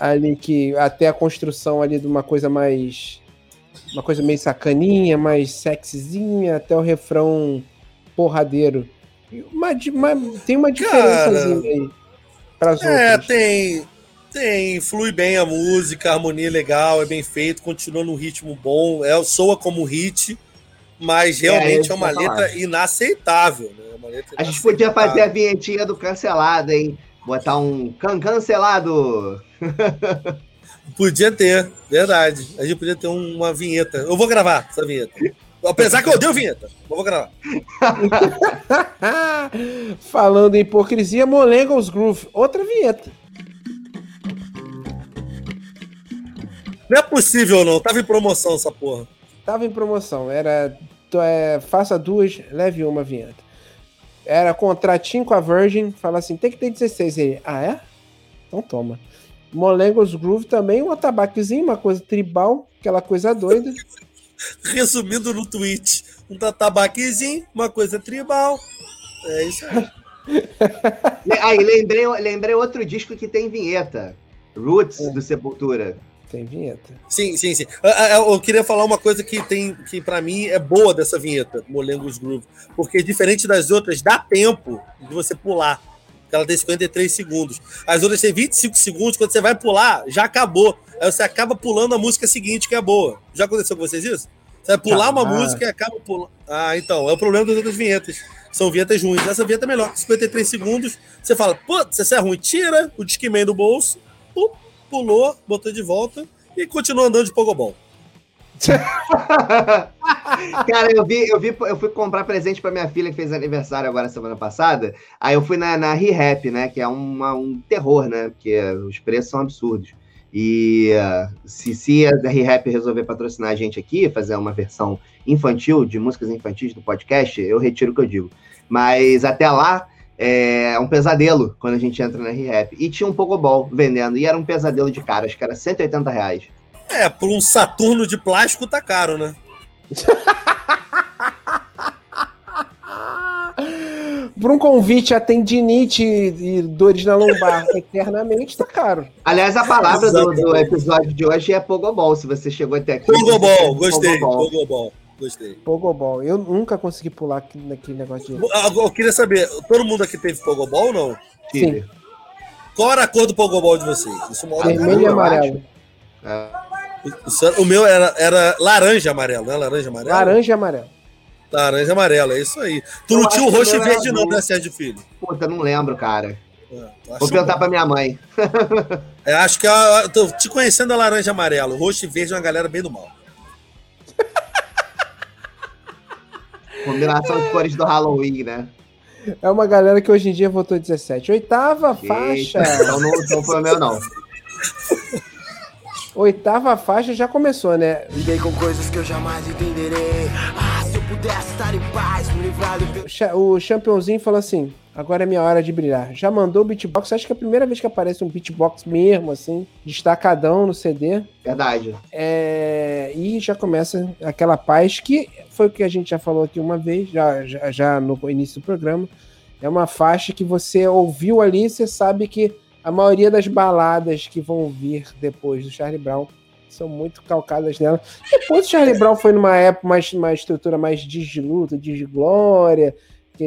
Ali que até a construção ali de uma coisa mais. Uma coisa meio sacaninha, mais sexyzinha, até o refrão porradeiro. Uma, uma, tem uma diferença aí para as é, outras. tem. Tem, flui bem a música, a harmonia é legal, é bem feito, continua num ritmo bom, é, soa como hit, mas é, realmente é, é uma letra inaceitável. Né? Uma letra a gente podia fazer a vinhetinha do cancelado, hein? Botar um can cancelado. podia ter, verdade. A gente podia ter uma vinheta. Eu vou gravar essa vinheta. Apesar que eu odeio vinheta. Mas vou gravar. Falando em hipocrisia, Molengos Groove. Outra vinheta. Não é possível, não. Tava em promoção essa porra. Tava em promoção. Era. É, faça duas, leve uma vinheta. Era contratinho com a Virgin. Fala assim: tem que ter 16 aí. Ah, é? Então toma. Molengos Groove também, um atabaquezinho, uma coisa tribal, aquela coisa doida. Resumindo no tweet, um tabaquezinho, uma coisa tribal. É isso aí. aí, lembrei, lembrei outro disco que tem vinheta. Roots, é. do Sepultura. Tem vinheta. Sim, sim, sim. Eu, eu queria falar uma coisa que tem que para mim é boa dessa vinheta, Molengos Groove, porque diferente das outras, dá tempo de você pular. Ela tem 53 segundos. As outras têm 25 segundos, quando você vai pular, já acabou. Aí você acaba pulando a música seguinte, que é boa. Já aconteceu com vocês isso? Você vai pular ah, uma música e acaba pulando. Ah, então, é o problema das outras vinhetas. São vinhetas ruins. Essa vinheta é melhor. 53 segundos, você fala, pô, se essa é ruim, tira o Discman do bolso, pulou, botou de volta e continua andando de pogobol. Cara, eu vi, eu vi, eu fui comprar presente para minha filha que fez aniversário agora semana passada. Aí eu fui na, na ReHap, né? Que é uma, um terror, né? Porque os preços são absurdos. E uh, se, se a ReHap resolver patrocinar a gente aqui, fazer uma versão infantil de músicas infantis do podcast, eu retiro o que eu digo. Mas até lá é um pesadelo quando a gente entra na ReHap. E tinha um Pogobol vendendo, e era um pesadelo de caras, que era 180 reais. É, por um Saturno de plástico tá caro, né? Por um convite a tendinite e dores na lombar eternamente, tá caro. Aliás, a palavra do, do, episódio de hoje é Pogobol. Se você chegou até aqui. Pogobol, gostei. Pogobol. Gostei. Pogobol. Eu nunca consegui pular naquele negócio de. Eu queria saber, todo mundo aqui teve Pogobol ou não? Sim. Qual era a cor do Pogobol de vocês? Isso Vermelho e amarelo. É. O meu era, era laranja amarelo, né? Laranja amarelo? Laranja e amarelo. Laranja amarelo, é isso aí. Tu eu não tinha o roxo e verde, não, né, Sérgio Filho? Puta, não lembro, cara. É, Vou perguntar bom. pra minha mãe. é, acho que eu, tô te conhecendo a laranja amarelo. Roxo e verde é uma galera bem do mal. Combinação de cores do Halloween, né? É uma galera que hoje em dia votou 17. Oitava Eita, faixa. Então não, não foi o meu, não. Oitava faixa já começou, né? Lidei com coisas que eu jamais entenderei. Ah, se eu pudesse estar em paz. O Championzinho falou assim: agora é minha hora de brilhar. Já mandou o beatbox, acho que é a primeira vez que aparece um beatbox mesmo, assim, destacadão no CD. Verdade. É... E já começa aquela paz que foi o que a gente já falou aqui uma vez, já, já, já no início do programa. É uma faixa que você ouviu ali, você sabe que a maioria das baladas que vão vir depois do Charlie Brown são muito calcadas nela. Depois o Charlie Brown foi numa época mais uma estrutura mais de luta, de glória,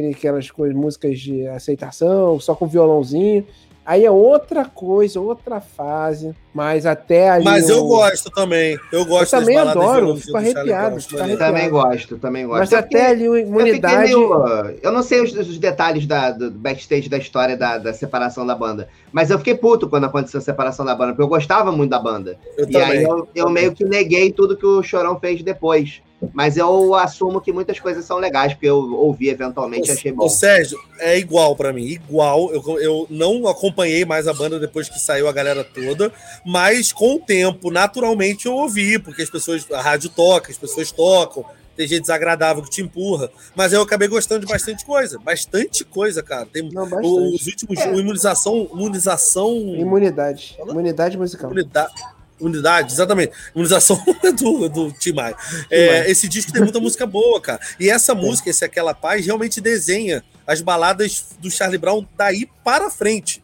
aquelas coisas, músicas de aceitação, só com violãozinho. Aí é outra coisa, outra fase, mas até ali. Mas eu gosto também. Eu gosto eu também adoro, fico arrepiado. Fico arrepiado. Também gosto, também gosto. Mas eu até ali a imunidade. Eu, meio, eu, não sei os, os detalhes da, do backstage da história da, da, separação da banda, mas eu fiquei puto quando aconteceu a separação da banda, porque eu gostava muito da banda. Eu e também. aí eu, eu meio que neguei tudo que o Chorão fez depois. Mas eu assumo que muitas coisas são legais, porque eu ouvi eventualmente e achei bom. O Sérgio, é igual para mim, igual. Eu, eu não acompanhei mais a banda depois que saiu a galera toda, mas com o tempo, naturalmente, eu ouvi, porque as pessoas, a rádio toca, as pessoas tocam, tem gente desagradável que te empurra. Mas eu acabei gostando de bastante coisa. Bastante coisa, cara. Tem Não, os últimos. É. Imunização. Imunização. Imunidade. Imunidade musical. Imunidade. Unidade, exatamente. Imunização do, do Tim Maia. É, esse disco tem muita música boa, cara. E essa é. música, esse Aquela Paz, realmente desenha as baladas do Charlie Brown daí para frente.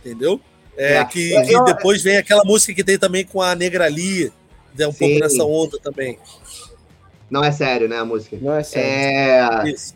Entendeu? É, é. Que, que, depois vem aquela música que tem também com a Negra Ali, é um Sim. pouco nessa onda também. Não é sério, né, a música? Não é sério. É... Isso.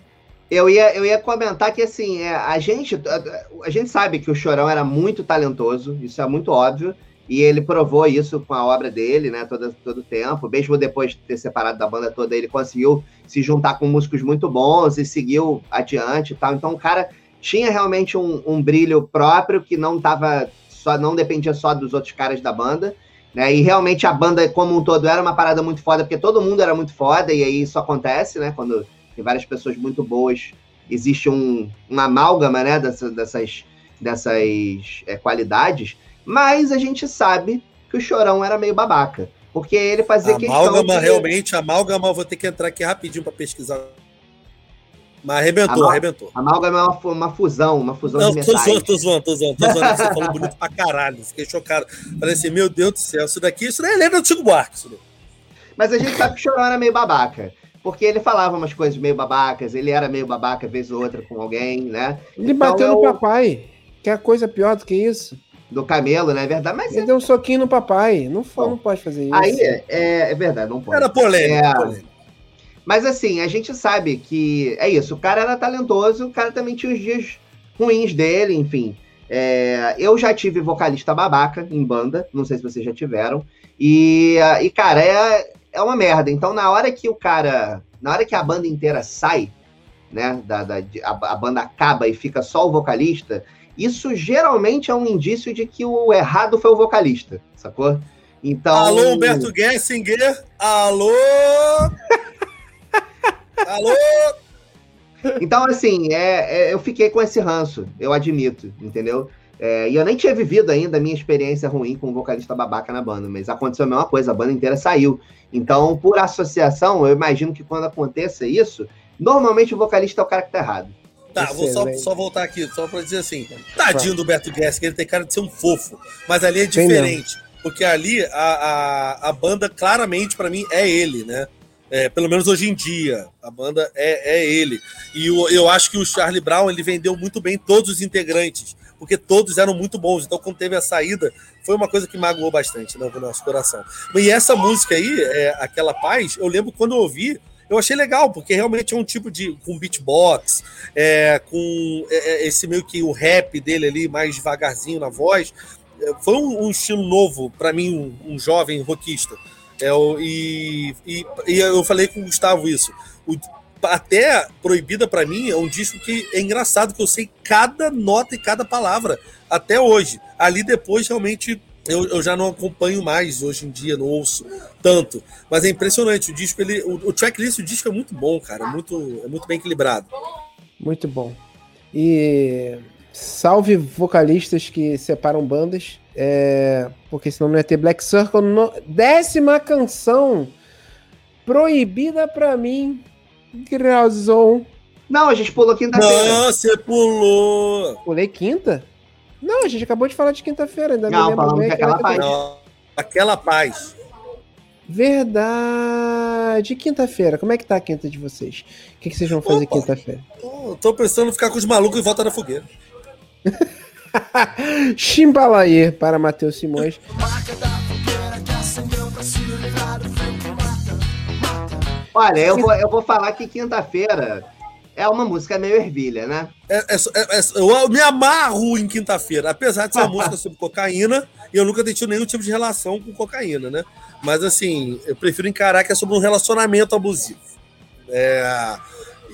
Eu ia, eu ia comentar que, assim, é, a, gente, a, a gente sabe que o Chorão era muito talentoso, isso é muito óbvio, e ele provou isso com a obra dele, né? Todo, todo tempo. Mesmo depois de ter separado da banda toda, ele conseguiu se juntar com músicos muito bons e seguiu adiante e tal. Então o cara tinha realmente um, um brilho próprio que não tava só, não dependia só dos outros caras da banda. Né? E realmente a banda como um todo era uma parada muito foda, porque todo mundo era muito foda, e aí isso acontece, né? Quando tem várias pessoas muito boas, existe um, um amálgama né? dessas, dessas, dessas é, qualidades. Mas a gente sabe que o Chorão era meio babaca. Porque ele fazia amálgama, questão. Amálgama, de... realmente, amálgama, vou ter que entrar aqui rapidinho para pesquisar. Mas arrebentou, Amal... arrebentou. Amálgama é uma, uma fusão, uma fusão Não, de metais. Tô zoando, tô zoando, tô zoando, tô zoando. Você falou bonito pra caralho. Fiquei chocado. Falei assim, meu Deus do céu, isso daqui, isso nem lembra do Chico Buarque. Isso Mas a gente sabe que o Chorão era meio babaca. Porque ele falava umas coisas meio babacas, ele era meio babaca, vez ou outra, com alguém, né? Ele então, bateu eu... no papai. Quer coisa pior do que isso? Do camelo, não é verdade? Mas ele é... deu um soquinho no papai. Não, foi, não pode fazer isso. Aí é, é, é verdade, não pode. Era polêmica, é... polêmica. Mas assim, a gente sabe que é isso. O cara era talentoso, o cara também tinha os dias ruins dele, enfim. É, eu já tive vocalista babaca em banda, não sei se vocês já tiveram. E, e cara, é, é uma merda. Então, na hora que o cara. Na hora que a banda inteira sai, né? Da, da a, a banda acaba e fica só o vocalista, isso geralmente é um indício de que o errado foi o vocalista, sacou? Então. Alô, Humberto Gessinger! Alô! Alô! Então, assim, é, é, eu fiquei com esse ranço, eu admito, entendeu? É, e eu nem tinha vivido ainda a minha experiência ruim com o vocalista babaca na banda, mas aconteceu a mesma coisa, a banda inteira saiu. Então, por associação, eu imagino que quando aconteça isso, normalmente o vocalista é o cara que tá errado. Tá, vou só, só, voltar aqui, só pra dizer assim: tadinho do Beto Guess, que ele tem cara de ser um fofo, mas ali é diferente. Porque ali a, a, a banda, claramente, para mim, é ele, né? É, pelo menos hoje em dia, a banda é, é ele. E eu, eu acho que o Charlie Brown ele vendeu muito bem todos os integrantes, porque todos eram muito bons. Então, quando teve a saída, foi uma coisa que magoou bastante né, no nosso coração. E essa música aí, é, aquela paz, eu lembro quando eu ouvi, eu achei legal, porque realmente é um tipo de. com beatbox, é, com é, é, esse meio que o rap dele ali, mais devagarzinho na voz. É, foi um, um estilo novo para mim, um, um, jovem rockista. É, e, e, e, eu falei com o Gustavo isso. O, até Proibida para mim é um disco que é engraçado, que eu sei cada nota e cada palavra até hoje. Ali depois realmente eu, eu, já não acompanho mais hoje em dia, não ouço tanto. Mas é impressionante. O disco, ele, o, o tracklist, o disco é muito bom, cara. É muito, é muito bem equilibrado. Muito bom. E salve vocalistas que separam bandas. É, porque senão não ia ter Black Circle. No, décima canção proibida pra mim. Grauzon. Não, a gente pulou quinta-feira. Não, você pulou. Pulei quinta? Não, a gente acabou de falar de quinta-feira, ainda não, me lembro bem. Aquela, paz. Não, aquela paz. Verdade. Quinta-feira, como é que tá a quinta de vocês? O que, que vocês vão fazer quinta-feira? Tô, tô pensando em ficar com os malucos e volta na fogueira. Chimbalaê para Matheus Simões. Olha, eu vou, eu vou falar que quinta-feira é uma música meio ervilha, né? É, é, é, eu me amarro em quinta-feira, apesar de ser uma música sobre cocaína, e eu nunca tenho tido nenhum tipo de relação com cocaína, né? Mas assim, eu prefiro encarar que é sobre um relacionamento abusivo. É,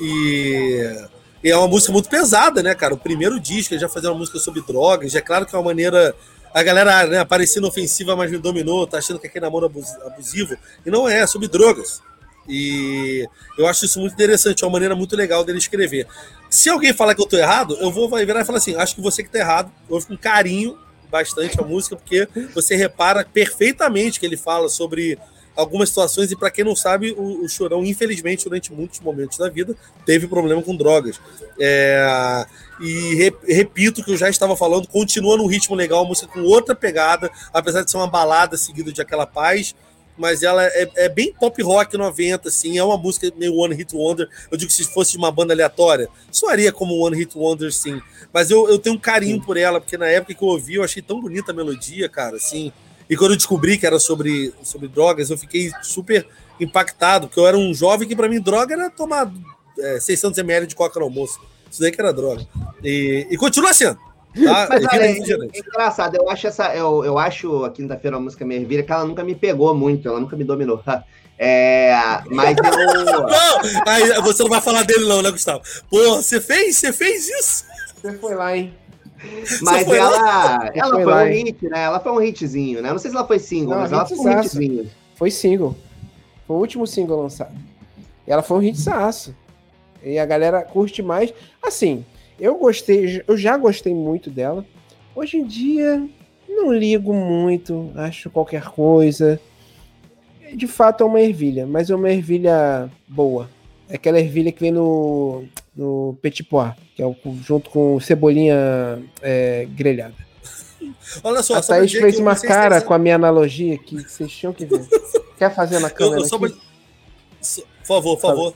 e, e, é uma música muito pesada, né, cara? O primeiro disco, ele já fazia uma música sobre drogas, é claro que é uma maneira. A galera né, parecendo ofensiva, mas me dominou, tá achando que é aquele namoro abusivo. E não é, é sobre drogas. E eu acho isso muito interessante, é uma maneira muito legal dele escrever. Se alguém falar que eu tô errado, eu vou virar e falar assim: acho que você que tá errado. Ouço com carinho bastante a música, porque você repara perfeitamente que ele fala sobre algumas situações, e para quem não sabe, o, o, Chorão, infelizmente, durante muitos momentos da vida, teve problema com drogas. É, e re, repito que eu já estava falando, continua num ritmo legal, a música com outra pegada, apesar de ser uma balada seguida de aquela paz mas ela é, é, bem pop rock 90, assim, é uma música meio One Hit Wonder. Eu digo que se fosse de uma banda aleatória, soaria como One Hit Wonder, sim. Mas eu, eu tenho um carinho por ela, porque na época que eu ouvi, eu achei tão bonita a melodia, cara, assim. E quando eu descobri que era sobre, sobre drogas, eu fiquei super impactado, porque eu era um jovem que para mim droga era tomar é, 600 ml de coca no almoço. Isso daí que era droga. E, e continua sendo. Tá? Mas, olha, é, é, engraçado, eu acho essa. Eu, eu acho a quinta-feira a música me Ervilha que ela nunca me pegou muito, ela nunca me dominou. É, mas eu. Não, aí você não vai falar dele, não, né, Gustavo? Pô, você fez? Você fez isso? Você foi lá, hein? Mas ela, ela foi, foi um hit, né? Ela foi um hitzinho, né? Não sei se ela foi single, não, mas ela foi um hitzinho. Foi single. Foi o último single lançado. E ela foi um hitsaço. E a galera curte mais. Assim, eu gostei, eu já gostei muito dela. Hoje em dia, não ligo muito, acho qualquer coisa. De fato, é uma ervilha, mas é uma ervilha boa. É aquela ervilha que vem no, no Petit Pois, que é o, junto com cebolinha é, grelhada. Olha só, a Thaís fez uma cara com a minha analogia que vocês tinham que ver. Quer fazer na câmera? Eu, eu Por favor, por favor.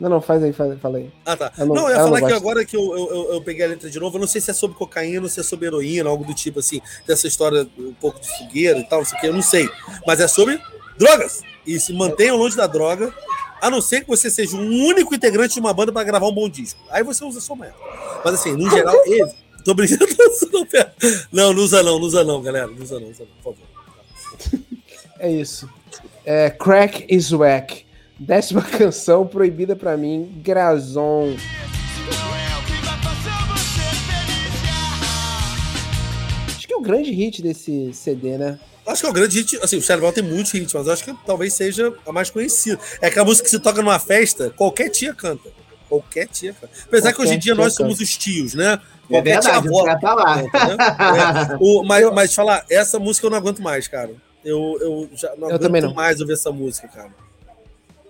Não, não, faz aí, faz, fala aí. Ah, tá. não, não, eu ia falar que agora que eu, eu, eu, peguei a letra de novo, eu não sei se é sobre cocaína ou se é sobre heroína, algo do tipo assim, dessa história um pouco de fogueira e tal, não sei o que, eu não sei. Mas é sobre drogas. E se mantenham longe da droga, a não ser que você seja um único integrante de uma banda para gravar um bom disco. Aí você usa sua merda. Mas assim, no geral, ele. Tô brincando. Não, não usa não, não usa não, galera. Não usa não, usa não, por favor. É isso. É, crack is whack. Décima canção proibida para mim, Grazon. Acho que é o grande hit desse CD, né? Acho que é o grande hit. Assim, o Charlie tem muitos hits, mas acho que talvez seja a mais conhecida. É aquela música que se toca numa festa, qualquer tia canta. Qualquer tia canta. Apesar qualquer que hoje em dia nós canta. somos os tios, né? É qualquer é verdade, tia avó. Tá lá. Canta, né? é. o, mas, mas falar, essa música eu não aguento mais, cara. Eu, eu já não eu aguento não. mais ouvir essa música, cara.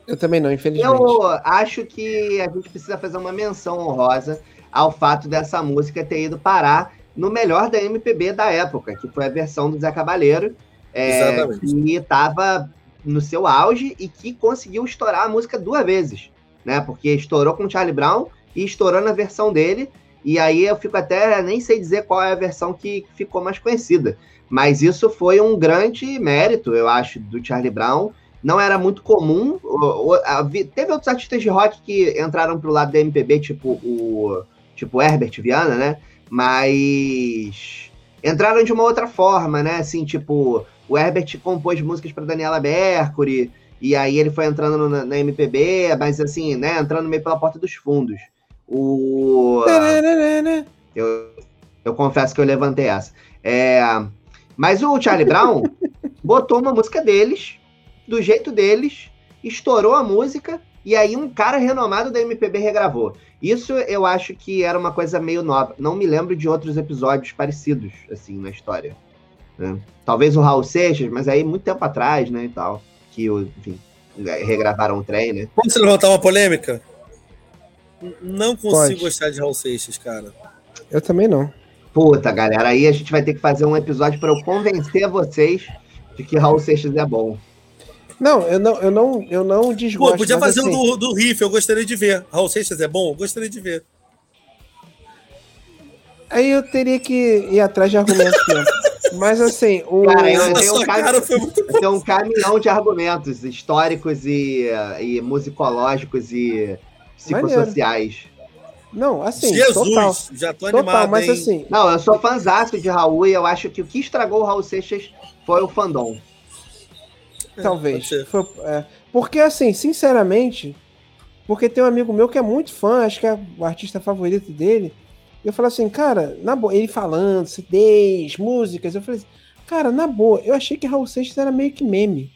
Eu também não, infelizmente. Eu acho que a gente precisa fazer uma menção honrosa ao fato dessa música ter ido parar no melhor da MPB da época, que foi a versão do Zé Cabaleiro, é, que estava no seu auge e que conseguiu estourar a música duas vezes, né? Porque estourou com o Charlie Brown e estourou na versão dele. E aí eu fico até nem sei dizer qual é a versão que ficou mais conhecida. Mas isso foi um grande mérito, eu acho, do Charlie Brown não era muito comum. Teve outros artistas de rock que entraram pro lado da MPB, tipo o tipo Herbert Viana, né? Mas entraram de uma outra forma, né? Assim, tipo, o Herbert compôs músicas para Daniela Mercury, e aí ele foi entrando na, na, MPB, mas assim, né, entrando meio pela porta dos fundos. O eu, eu confesso que eu levantei essa. É, mas o Charlie Brown botou uma música deles do jeito deles, estourou a música e aí um cara renomado da MPB regravou. Isso eu acho que era uma coisa meio nova. Não me lembro de outros episódios parecidos, assim, na história. Né? Talvez o Raul Seixas, mas aí muito tempo atrás, né, e tal. Que, enfim, regravaram o trem, né? Vamos levantar uma polêmica? Não consigo Pode. gostar de Raul Seixas, cara. Eu também não. Puta, galera, aí a gente vai ter que fazer um episódio para eu convencer vocês de que Raul Seixas é bom. Não, eu não, eu não, eu não desgosto. Pô, podia fazer assim... um do, do riff, eu gostaria de ver. Raul Seixas é bom? Eu gostaria de ver. Aí eu teria que ir atrás de argumentos. Mas assim, o. Cara, eu tenho um, cara foi muito eu tenho um caminhão de argumentos históricos e, e musicológicos e psicossociais. Não, assim, Jesus, total. já tô Total, animado, mas hein? assim, Não, eu sou fãzaço de Raul e eu acho que o que estragou o Raul Seixas foi o fandom. Talvez. pode ser. Foi- é. porque assim, sinceramente, porque tem um amigo meu que é muito fã, acho que é o artista favorito dele. E eu falo assim, cara, na boa, ele falando, CDs, músicas, eu falei assim, cara, na boa, eu achei que Raul Seixas era meio que meme.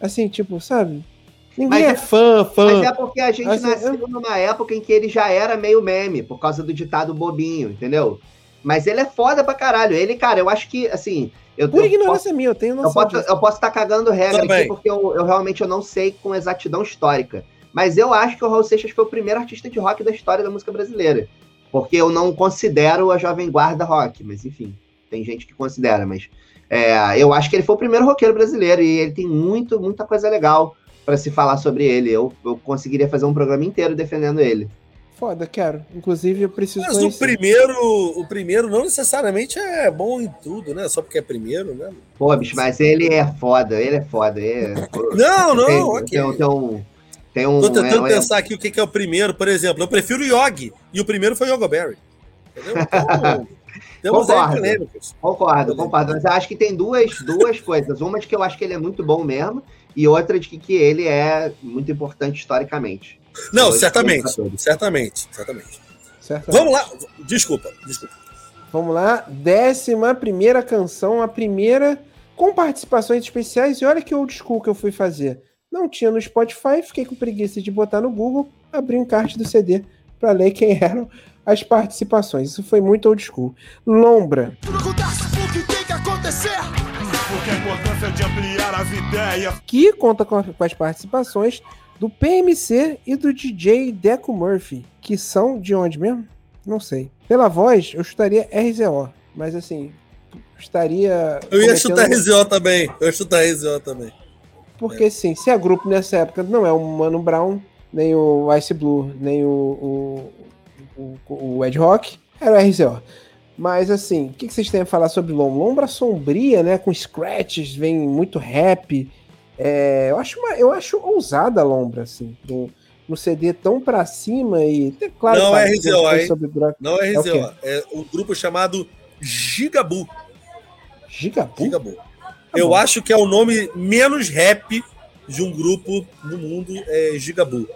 Assim, tipo, sabe? Ninguém Mas é, é- fã, fã. Mas é porque a gente Assim, nasceu numa época em que ele já era meio meme, por causa do ditado bobinho, entendeu? Mas ele é foda pra caralho. Ele, cara, eu acho que, assim. Eu, Por eu ignorância minha, eu tenho Eu noção posso, disso. eu posso estar cagando regra Também. aqui, porque eu, eu realmente eu não sei com exatidão histórica. Mas eu acho que o Raul Seixas foi o primeiro artista de rock da história da música brasileira. Porque eu não considero a Jovem Guarda rock, mas enfim, tem gente que considera, mas é, eu acho que ele foi o primeiro roqueiro brasileiro e ele tem muito, muita coisa legal para se falar sobre ele. Eu, eu conseguiria fazer um programa inteiro defendendo ele. Foda, quero. Inclusive, eu preciso Mas o primeiro, o primeiro não necessariamente é bom em tudo, né? Só porque é primeiro, né? Pô, bicho, mas ele é foda, ele é foda. Ele é- Não, não, tem, ok. tem, um- tem um. Tem um Tô tentando é- é- pensar aqui o que que é o primeiro, por exemplo. Eu prefiro o Yogi. E o primeiro foi o Yogo Berry. Entendeu? Então, temos aí Concordo. Concordo, concordo. Mas eu acho que tem duas, duas coisas. Uma de que eu acho que ele é muito bom mesmo, e outra de que, que ele é muito importante historicamente. Não, Dois certamente. Certamente, certamente. Certo? Vamos lá. Desculpa, desculpa. Vamos lá. Décima primeira canção, a primeira com participações especiais. E olha que old school que eu fui fazer. Não tinha no Spotify, fiquei com preguiça de botar no Google, abri um card do CD para ler quem eram as participações. Isso foi muito old school. Lombra, Tudo acontece porque tem que acontecer. Porque a importância de ampliar as ideias. que conta com, as participações do PMC e do DJ Deco Murphy, que são de onde mesmo? Não sei. Pela voz, eu chutaria RZO, mas assim, estaria. Eu ia cometendo- chutar RZO também. Eu ia chutar RZO também. Porque sim, se a grupo nessa época não é o Mano Brown, nem o Ice Blue, nem o, o, o, o Ed Rock, era o RZO. Mas assim, o que, que vocês têm a falar sobre Lom? Lombra sombria, né? Com scratches, vem muito rap. É, eu, acho uma, eu acho ousada a Lombra, assim. No, no CD tão pra cima e. Claro, Não é RZO, hein? sobre. Não é É RZO. É um grupo chamado Gigabu. Gigabu? Gigabu. Eu bom. acho que é o nome menos rap de um grupo no mundo, é Gigabu.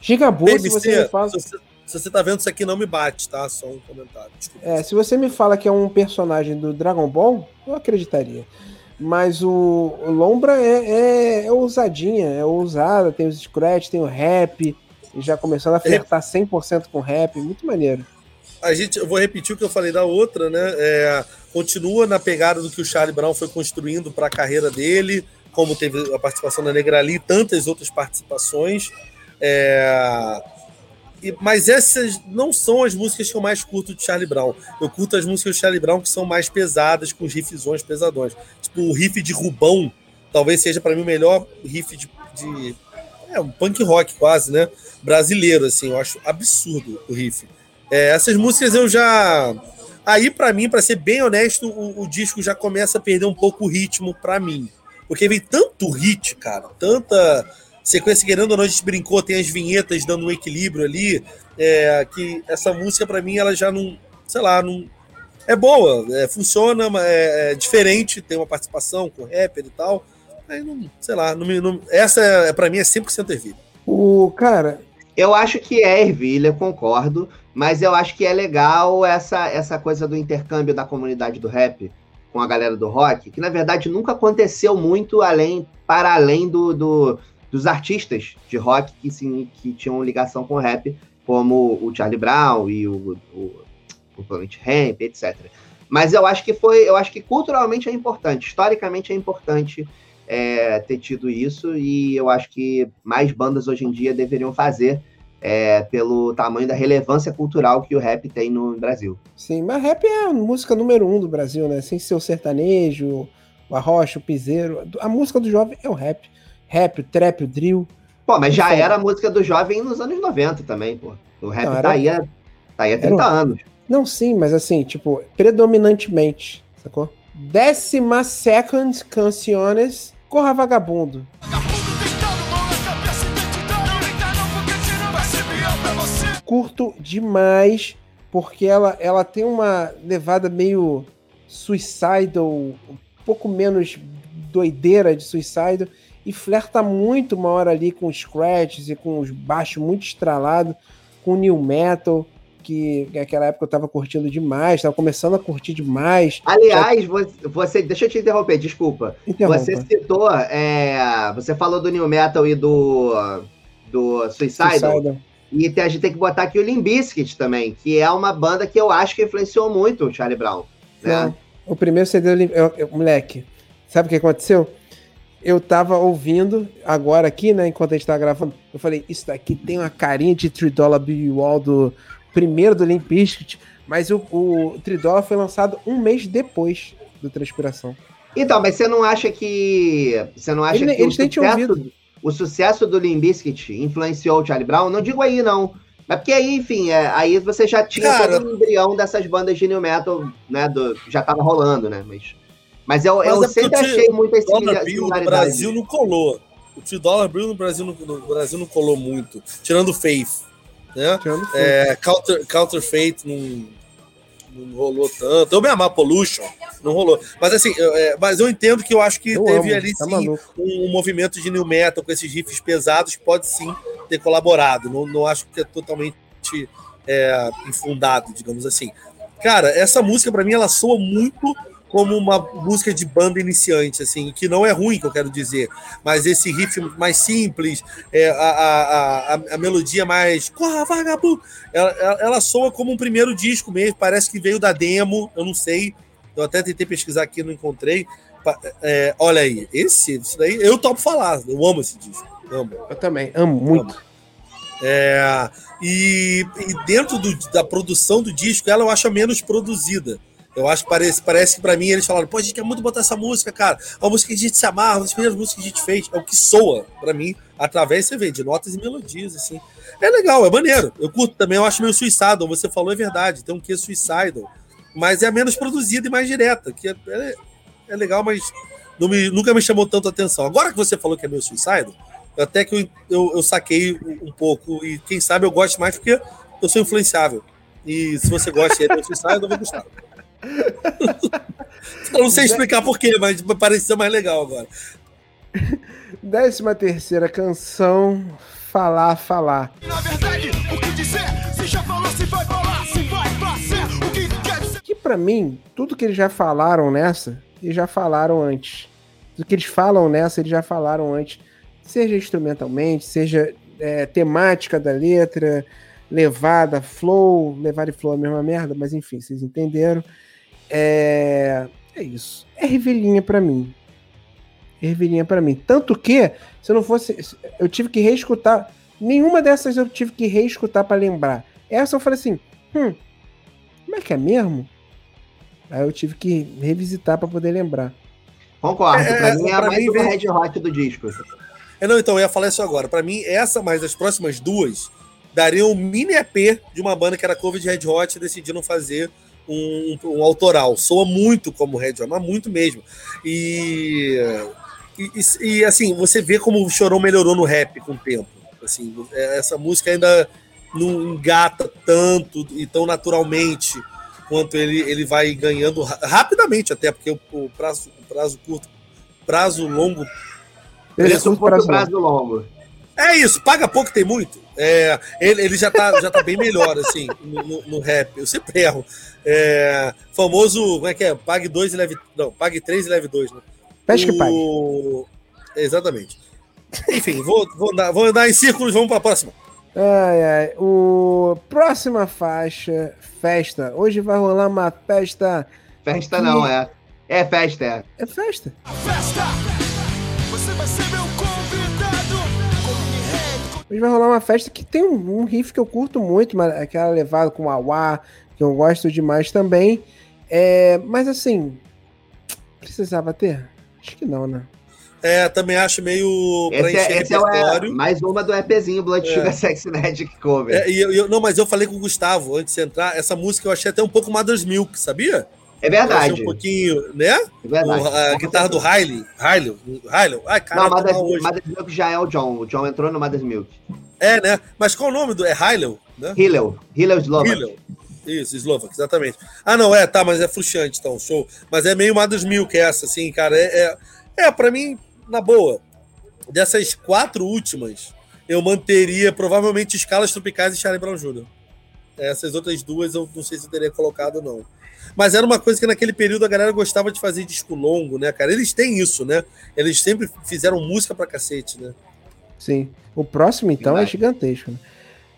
Gigabu, se você me fala. se você, se você tá vendo isso aqui, não me bate, tá? Só um comentário. Desculpa. É, se você me fala que é um personagem do Dragon Ball, eu acreditaria. Mas o, o Lombra é, é, é ousadinha, é ousada, tem os scratch, tem o rap, e já começando a flertar 100% com rap, muito maneiro. A gente, eu vou repetir o que eu falei da outra, né? É, continua na pegada do que o Charlie Brown foi construindo para a carreira dele, como teve a participação da Negrali e tantas outras participações. É, e- mas essas não são as músicas que eu mais curto de Charlie Brown. Eu curto as músicas de Charlie Brown que são mais pesadas, com riffzões pesadões. Tipo, o riff de Rubão talvez seja para mim o melhor riff de, de- É, um punk rock quase, né? Brasileiro, assim. Eu acho absurdo o riff. É, essas músicas eu já. Aí, pra mim, pra ser bem honesto, o, o disco já começa a perder um pouco o ritmo pra mim. Porque vem tanto hit, cara, tanta sequência, querendo ou não, a gente brincou, tem as vinhetas dando um equilíbrio ali, é, que essa música, pra mim, ela já não. Sei lá, não. É boa, é, funciona, mas é, é diferente, tem uma participação com rapper e tal. Aí não, sei lá, não, não- essa é, pra mim é 100% ervilha. O cara, Eu acho que é ervilha, concordo, mas eu acho que é legal essa, essa coisa do intercâmbio da comunidade do rap com a galera do rock, que na verdade nunca aconteceu muito além para além do, do- dos artistas de rock que, sim, que tinham ligação com o rap, como o Charlie Brown e o, o, o Planet Ramp, etc. Mas eu acho que foi, eu acho que culturalmente é importante, historicamente é importante é, ter tido isso, e eu acho que mais bandas hoje em dia deveriam fazer é, pelo tamanho da relevância cultural que o rap tem no Brasil. sim, mas rap é a música número um do Brasil, né? Sem ser o sertanejo, o arrocha, o piseiro. A música do jovem é o rap. Rap, o trap, o drill. Pô, mas já era a música do jovem nos anos 90 também, pô. O rap Não, era- tá, aí há, tá aí há 30 era- anos. Não, sim, mas assim, tipo, predominantemente, sacou? Décima second canciones, Corra Vagabundo. Curto demais, porque ela, ela tem uma levada meio suicidal, um pouco menos doideira de suicidal, e flerta muito uma hora ali com os scratches e com os baixos muito estralados, com new metal que naquela época eu tava curtindo demais, tava começando a curtir demais. Aliás, Já... você, deixa eu te interromper, desculpa. Interrompa. Você citou, é, você falou do New Metal e do, do Suicidal. E tem, a gente tem que botar aqui o Limbiskit também, que é uma banda que eu acho que influenciou muito o Charlie Brown. Né? O primeiro CD eu, eu, Moleque, sabe o que aconteceu? Eu tava ouvindo agora aqui, né, enquanto a gente tava gravando, eu falei, isso daqui tem uma carinha de 3 Dollar Bill Wall do primeiro do Limp Bizkit, mas o, o Tridola foi lançado um mês depois do Transpiração. Então, mas você não acha que. Você não acha Ele, que o sucesso, o sucesso do Limp Bizkit influenciou o Charlie Brown? Não digo aí, não. É porque aí, enfim, é, aí você já tinha Cara, todo o embrião dessas bandas de new metal, né? Do, já tava rolando, né? Mas, mas eu, mas eu é sempre achei muito esse No Brasil não colou. O T-Dollar Bill no Brasil, no, no Brasil não colou muito. Tirando o Faith né? É, Counter, Counterfeit não, não rolou tanto. Eu me amar Pollution, não rolou. Mas assim, é, mas eu entendo que eu acho que eu teve amo, ali tá sim um, um, movimento de new metal com esses riffs pesados, pode sim ter colaborado. Não, não acho que é totalmente é, infundado, digamos assim. Cara, essa música para mim ela soa muito como uma música de banda iniciante, assim, que não é ruim, que eu quero dizer, mas esse riff mais simples, é, a, a, a, a melodia mais corra, vagabundo, ela, ela, soa como um primeiro disco mesmo, parece que veio da demo, eu não sei, eu até tentei pesquisar aqui, não encontrei. É, olha aí, esse, esse daí, eu topo falar, eu amo esse disco, amo. Eu também, amo muito. Amo. É, e, e dentro do, da produção do disco, ela eu acho menos produzida. Eu acho parece, parece que para mim eles falaram, pô, a gente quer muito botar essa música, cara. É uma música que a gente se amarra, das primeiras músicas que a gente fez. É o que soa para mim, através, você vê, de notas e melodias, assim. É legal, é maneiro. Eu curto também, eu acho meio Suicidal. Você falou, é verdade, tem um que Suicidal. Mas é menos produzida e mais direta, que é, é, é legal, mas me, nunca me chamou tanto a atenção. Agora que você falou que é meio Suicidal, até que eu, eu, eu saquei um pouco. E quem sabe eu gosto mais porque eu sou influenciável. E se você gosta de é meio Suicidal, eu vou gostar. Eu não sei explicar porquê, mas pareceu mais legal agora. Décima terceira canção, Falar, Falar. Na verdade, o que dizer? Se já falou, se vai falar, se vai fazer, o que quer dizer? Que pra mim, tudo que eles já falaram nessa, eles já falaram antes. Tudo que eles falam nessa, eles já falaram antes. Seja instrumentalmente, seja é, temática da letra, levada, flow, levada e flow é a mesma merda, mas enfim, vocês entenderam. É, é isso. É revelinha para mim. É revelinha para mim. Tanto que, se eu não fosse. Eu tive que reescutar. Nenhuma dessas eu tive que reescutar para lembrar. Essa eu falei assim: hum, como é que é mesmo? Aí eu tive que revisitar para poder lembrar. Concordo, é, pra mim é a mais mim, uma Red Hot do disco. É, não, então, eu ia falar isso agora. Para mim, essa mais as próximas duas dariam um mini EP de uma banda que era cover de Red Hot e decidiram fazer um, um autoral. Soa muito como Red Hot, mas muito mesmo. E, e, e, assim, você vê como o Chorão melhorou no rap com o tempo. Assim, é, essa música ainda não engata tanto e tão naturalmente quanto ele, ele vai ganhando rapidamente, até porque o, o prazo, o prazo curto, prazo longo. Preço curto, prazo, prazo longo. É isso, paga pouco tem muito. É, ele, ele já, tá, já tá bem melhor, assim, no, no, no rap. Eu sempre erro. É, famoso, como é que é? Pague dois e leve. Não, pague três e leve dois, né? Pesca que pague. Exatamente. Enfim, vou, vou, andar, vou andar em círculos, vamos para a próxima. Ai, ai. O próxima faixa, festa. Hoje vai rolar uma festa. Festa que... não, é. É festa, é. É festa. Festa! Hoje vai rolar uma festa que tem um, um riff que eu curto muito, mas aquela levada com a Wah, que eu gosto demais também. É, mas assim, precisava ter? Acho que não, né? É, também acho meio esse pra é- encher é, esse repertório. É mais uma do EPzinho Blood é. Sugar Sex Magic Cover. É, e eu, eu, não, mas eu falei com o Gustavo antes de entrar, essa música eu achei até um pouco Mother's Milk, sabia? É verdade. um pouquinho, né? É verdade. O- a guitarra do Riley. Riley. Riley. Ai, Não, caralho, Mother's, tá hoje. Mother's Milk já é o John. O John entrou no Mother's Milk. É, né? Mas qual o nome do. É Riley, né? Hillel. Hillel Slovak. Hillel. Isso, Slovak, exatamente. Ah, não, é, tá, mas é frustrante, então, show. Mas é meio Mother's Milk essa, assim, cara. É, é, é pra mim, na boa, dessas quatro últimas, eu manteria provavelmente Escalas Tropicais e Charlie Brown Jr. Essas outras duas eu não sei se eu teria colocado, não. Mas era uma coisa que naquele período a galera gostava de fazer disco longo, né, cara? Eles têm isso, né? Eles sempre fizeram música pra cacete, né? Sim. O próximo, então, é Verdade. gigantesco. né?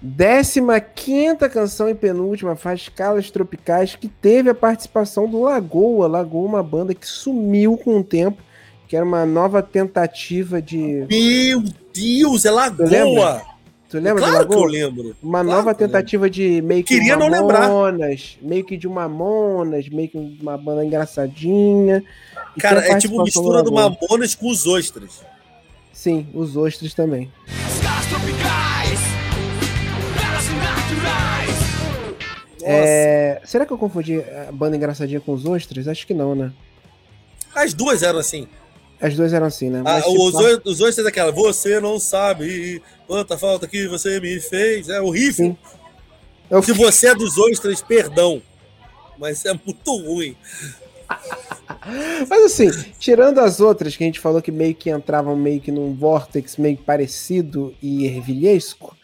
Décima quinta canção e penúltima faz Escalas Tropicais, que teve a participação do Lagoa. Lagoa, uma banda que sumiu com o tempo, que era uma nova tentativa de. Meu Deus, é Lagoa! Tu lembra Claro que eu lembro. Uma Claro nova tentativa de meio que Queria não lembrar. Mamonas, meio que de Mamonas, meio que uma banda engraçadinha. Cara, é tipo mistura do Lagoa. Mamonas com os ostras. Sim, os ostros também. É, Será que eu confundi a banda engraçadinha com os ostros? Acho que não, né? As duas eram assim. As duas eram assim, né? Ah, Mas, tipo, os, o- os ostras é aquela. Você não sabe quanta falta que você me fez. É horrível. Eu- Se você é dos ostras, perdão. Mas é muito ruim. Mas assim, tirando as outras que a gente falou que meio que entravam meio que num vortex meio parecido e ervilhesco,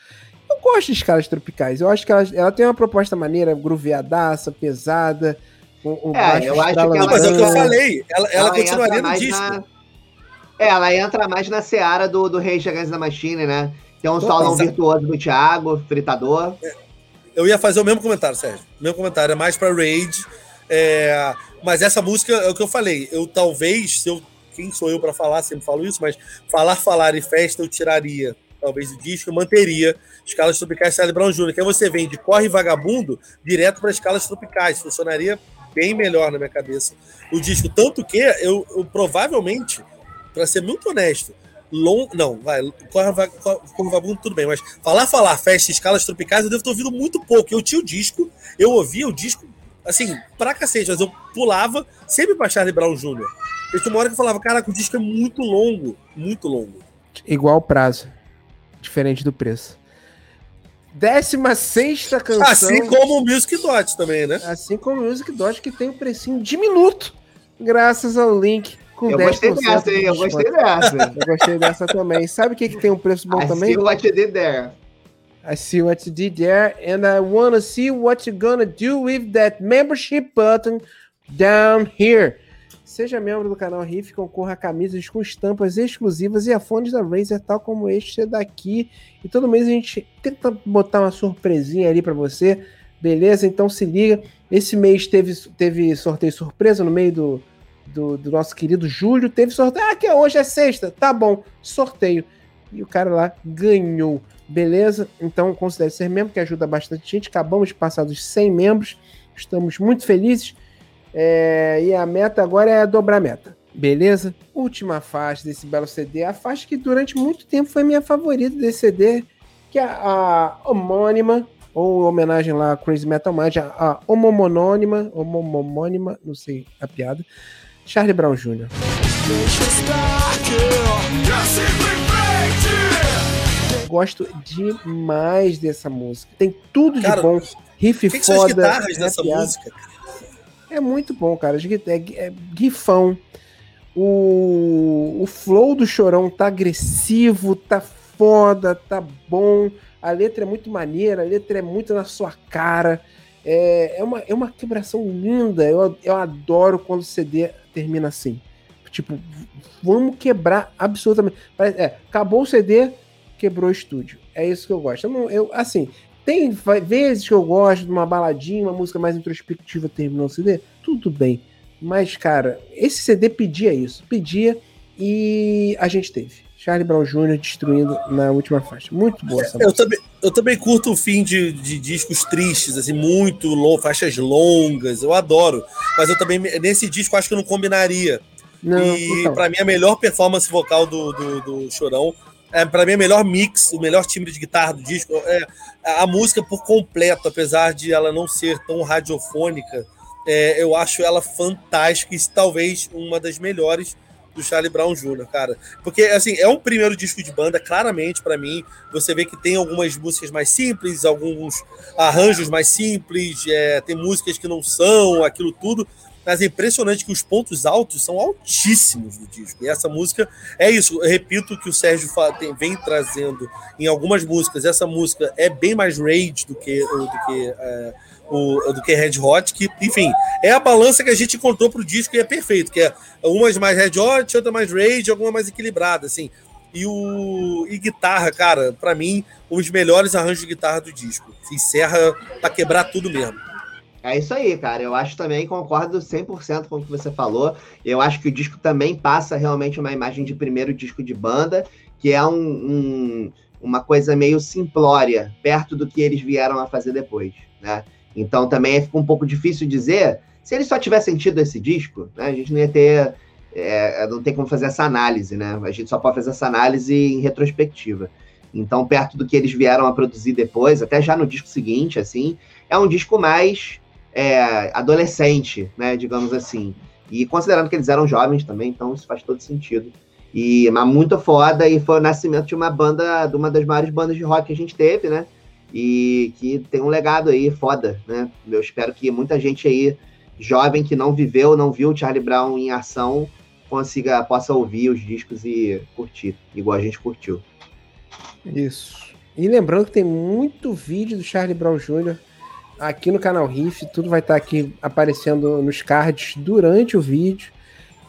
eu gosto de escalas tropicais. Eu acho que ela, ela tem uma proposta maneira, grooveadaça, pesada. Um, um É, baixo eu acho que ela- Não, mas é o que eu falei. Ela, ela continuaria entra no disco. na- É, ela entra mais na seara do, do Rage Against the Machine, né? Tem um Total, solo exato. virtuoso do Thiago, fritador. Eu ia fazer o mesmo comentário, Sérgio. O mesmo comentário, é mais pra Raid. É, mas essa música é o que eu falei. Eu talvez, se eu. Quem sou eu pra falar? Sempre falo isso, mas falar, falar e festa eu tiraria, talvez, o disco, eu manteria escalas tropicais Charlie Brown Jr., que aí você vem de Corre Vagabundo direto para escalas tropicais. Funcionaria bem melhor na minha cabeça o disco. Tanto que eu, eu provavelmente, pra ser muito honesto, long, não, vai, Corre Vagabundo tudo bem, mas falar, falar, festa, escalas tropicais, eu devo ter ouvido muito pouco. Eu tinha o disco, eu ouvia o disco, assim, pra cacete, mas eu pulava sempre pra Charlie Brown Jr. E tinha uma hora que eu falava, caraca, o disco é muito longo, muito longo. Igual prazo. Diferente do preço. Décima sexta canção. Assim como o Music Dot também, né? Assim como o Music Dodge, que tem um precinho diminuto, graças ao link com Eu 10% gostei dessa, hein? Eu gostei dessa. Eu gostei dessa também. Sabe o que, que tem um preço bom I também? see what you did there. I see what you did there, and I wanna see what you're gonna do with that membership button down here. Seja membro do canal Riff, concorra a camisas com estampas exclusivas e a fones da Razer, tal como este daqui. E todo mês a gente tenta botar uma surpresinha ali pra você, beleza? Então se liga. Esse mês teve, teve sorteio surpresa no meio do, do, do nosso querido Júlio. Teve sorteio. Ah, que hoje é sexta. Tá bom, sorteio. E o cara lá ganhou. Beleza? Então considere ser membro, que ajuda bastante gente. Acabamos de passar dos 100 membros. Estamos muito felizes. É, e a meta agora é dobrar a meta. Beleza? Última faixa desse belo CD. A faixa que durante muito tempo foi minha favorita desse CD, que é a homônima, ou homenagem lá a Crazy Metal Mind, a homomonônima, homomônima, não sei a piada, Charlie Brown Jr. Gosto demais dessa música. Tem tudo de Cara, bom. Riff que, que são as foda. guitarras dessa rapeado. música? É muito bom, cara. É, é gifão. O, o flow do chorão tá agressivo, tá foda, tá bom. A letra é muito maneira, a letra é muito na sua cara. É, é, uma, é uma quebração linda. Eu, eu adoro quando o CD termina assim. Tipo, vamos quebrar absolutamente. É, acabou o CD, quebrou o estúdio. É isso que eu gosto. Eu, não- eu assim, tem vezes que eu gosto de uma baladinha, uma música mais introspectiva terminou o CD, tudo bem. Mas, cara, esse CD pedia isso. Pedia e a gente teve. Charlie Brown Jr. destruindo na última faixa. Muito boa essa Eu música. também, eu também curto o fim de, de discos tristes, assim, muito long, faixas longas, eu adoro. Mas eu também, nesse disco, acho que eu não combinaria. Não, e então, pra mim, a melhor performance vocal do, do, do Chorão, é, pra mim, o melhor mix, o melhor timbre de guitarra do disco, é a música por completo, apesar de ela não ser tão radiofônica, É, eu acho ela fantástica e talvez uma das melhores do Charlie Brown Jr., cara. Porque, assim, é um primeiro disco de banda, claramente, para mim. Você vê que tem algumas músicas mais simples, alguns arranjos mais simples, é, tem músicas que não são, aquilo tudo. Mas é impressionante que os pontos altos são altíssimos do disco. E essa música é isso. Eu repito que o Sérgio vem trazendo em algumas músicas. Essa música é bem mais rage do que, do que é, o, do que Red Hot, que, enfim, é a balança que a gente encontrou pro disco e é perfeito, que é umas mais Red Hot, outra mais Rage, alguma mais equilibrada, assim. E o e guitarra, cara, para mim, um dos melhores arranjos de guitarra do disco. Encerra para quebrar tudo mesmo. É isso aí, cara. Eu acho também, concordo 100% com o que você falou. Eu acho que o disco também passa realmente uma imagem de primeiro disco de banda, que é um, um, uma coisa meio simplória, perto do que eles vieram a fazer depois, né? Então também fica um pouco difícil dizer. Se ele só tivesse tido esse disco, né, a gente não ia ter. É, não tem como fazer essa análise, né? A gente só pode fazer essa análise em retrospectiva. Então, perto do que eles vieram a produzir depois, até já no disco seguinte, assim, é um disco mais é, adolescente, né? Digamos assim. E considerando que eles eram jovens também, então isso faz todo sentido. E mas muito foda, e foi o nascimento de uma banda, de uma das maiores bandas de rock que a gente teve, né? E que tem um legado aí foda, né? Eu espero que muita gente aí, jovem que não viveu, não viu Charlie Brown em ação, consiga, possa ouvir os discos e curtir, igual a gente curtiu. Isso. E lembrando que tem muito vídeo do Charlie Brown Jr. aqui no canal Riff, tudo vai estar aqui aparecendo nos cards durante o vídeo.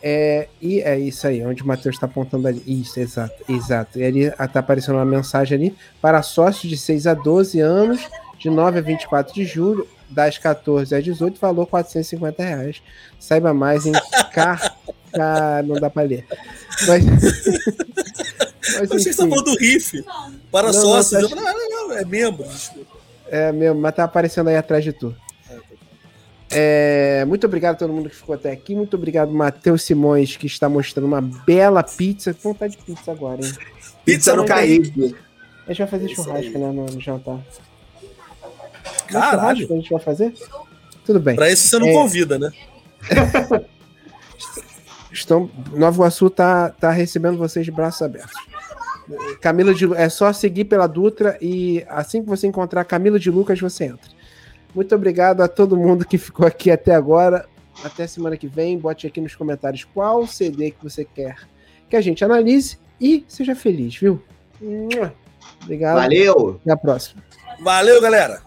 É, e é isso aí, onde o Matheus está apontando ali. Isso, exato, exato. E ali está aparecendo uma mensagem ali para sócios de 6 a 12 anos, de 9 a 24 de julho, das 14 às 18, valor 450 reais. Saiba mais em car... não dá para ler. Mas... Mas, Você está falando do riff para não, sócios. Não, tá... não, não, é membro. É mesmo, mas tá aparecendo aí atrás de tu. É, muito obrigado a todo mundo que ficou até aqui. Muito obrigado, Matheus Simões, que está mostrando uma bela pizza. Que vontade de pizza agora, hein? Pizza no Caribe. A gente vai fazer churrasco, né, no, no jantar. Caralho. a gente vai fazer? Tudo bem. Pra isso você não é... convida, né? Estão, Nova Iguaçu tá, tá recebendo vocês de braços abertos. Camila de é só seguir pela Dutra e assim que você encontrar Camila de Lucas, você entra. Muito obrigado a todo mundo que ficou aqui até agora. Até semana que vem. Bote aqui nos comentários qual CD que você quer que a gente analise e seja feliz, viu? Obrigado. Valeu. Até a próxima. Valeu, galera.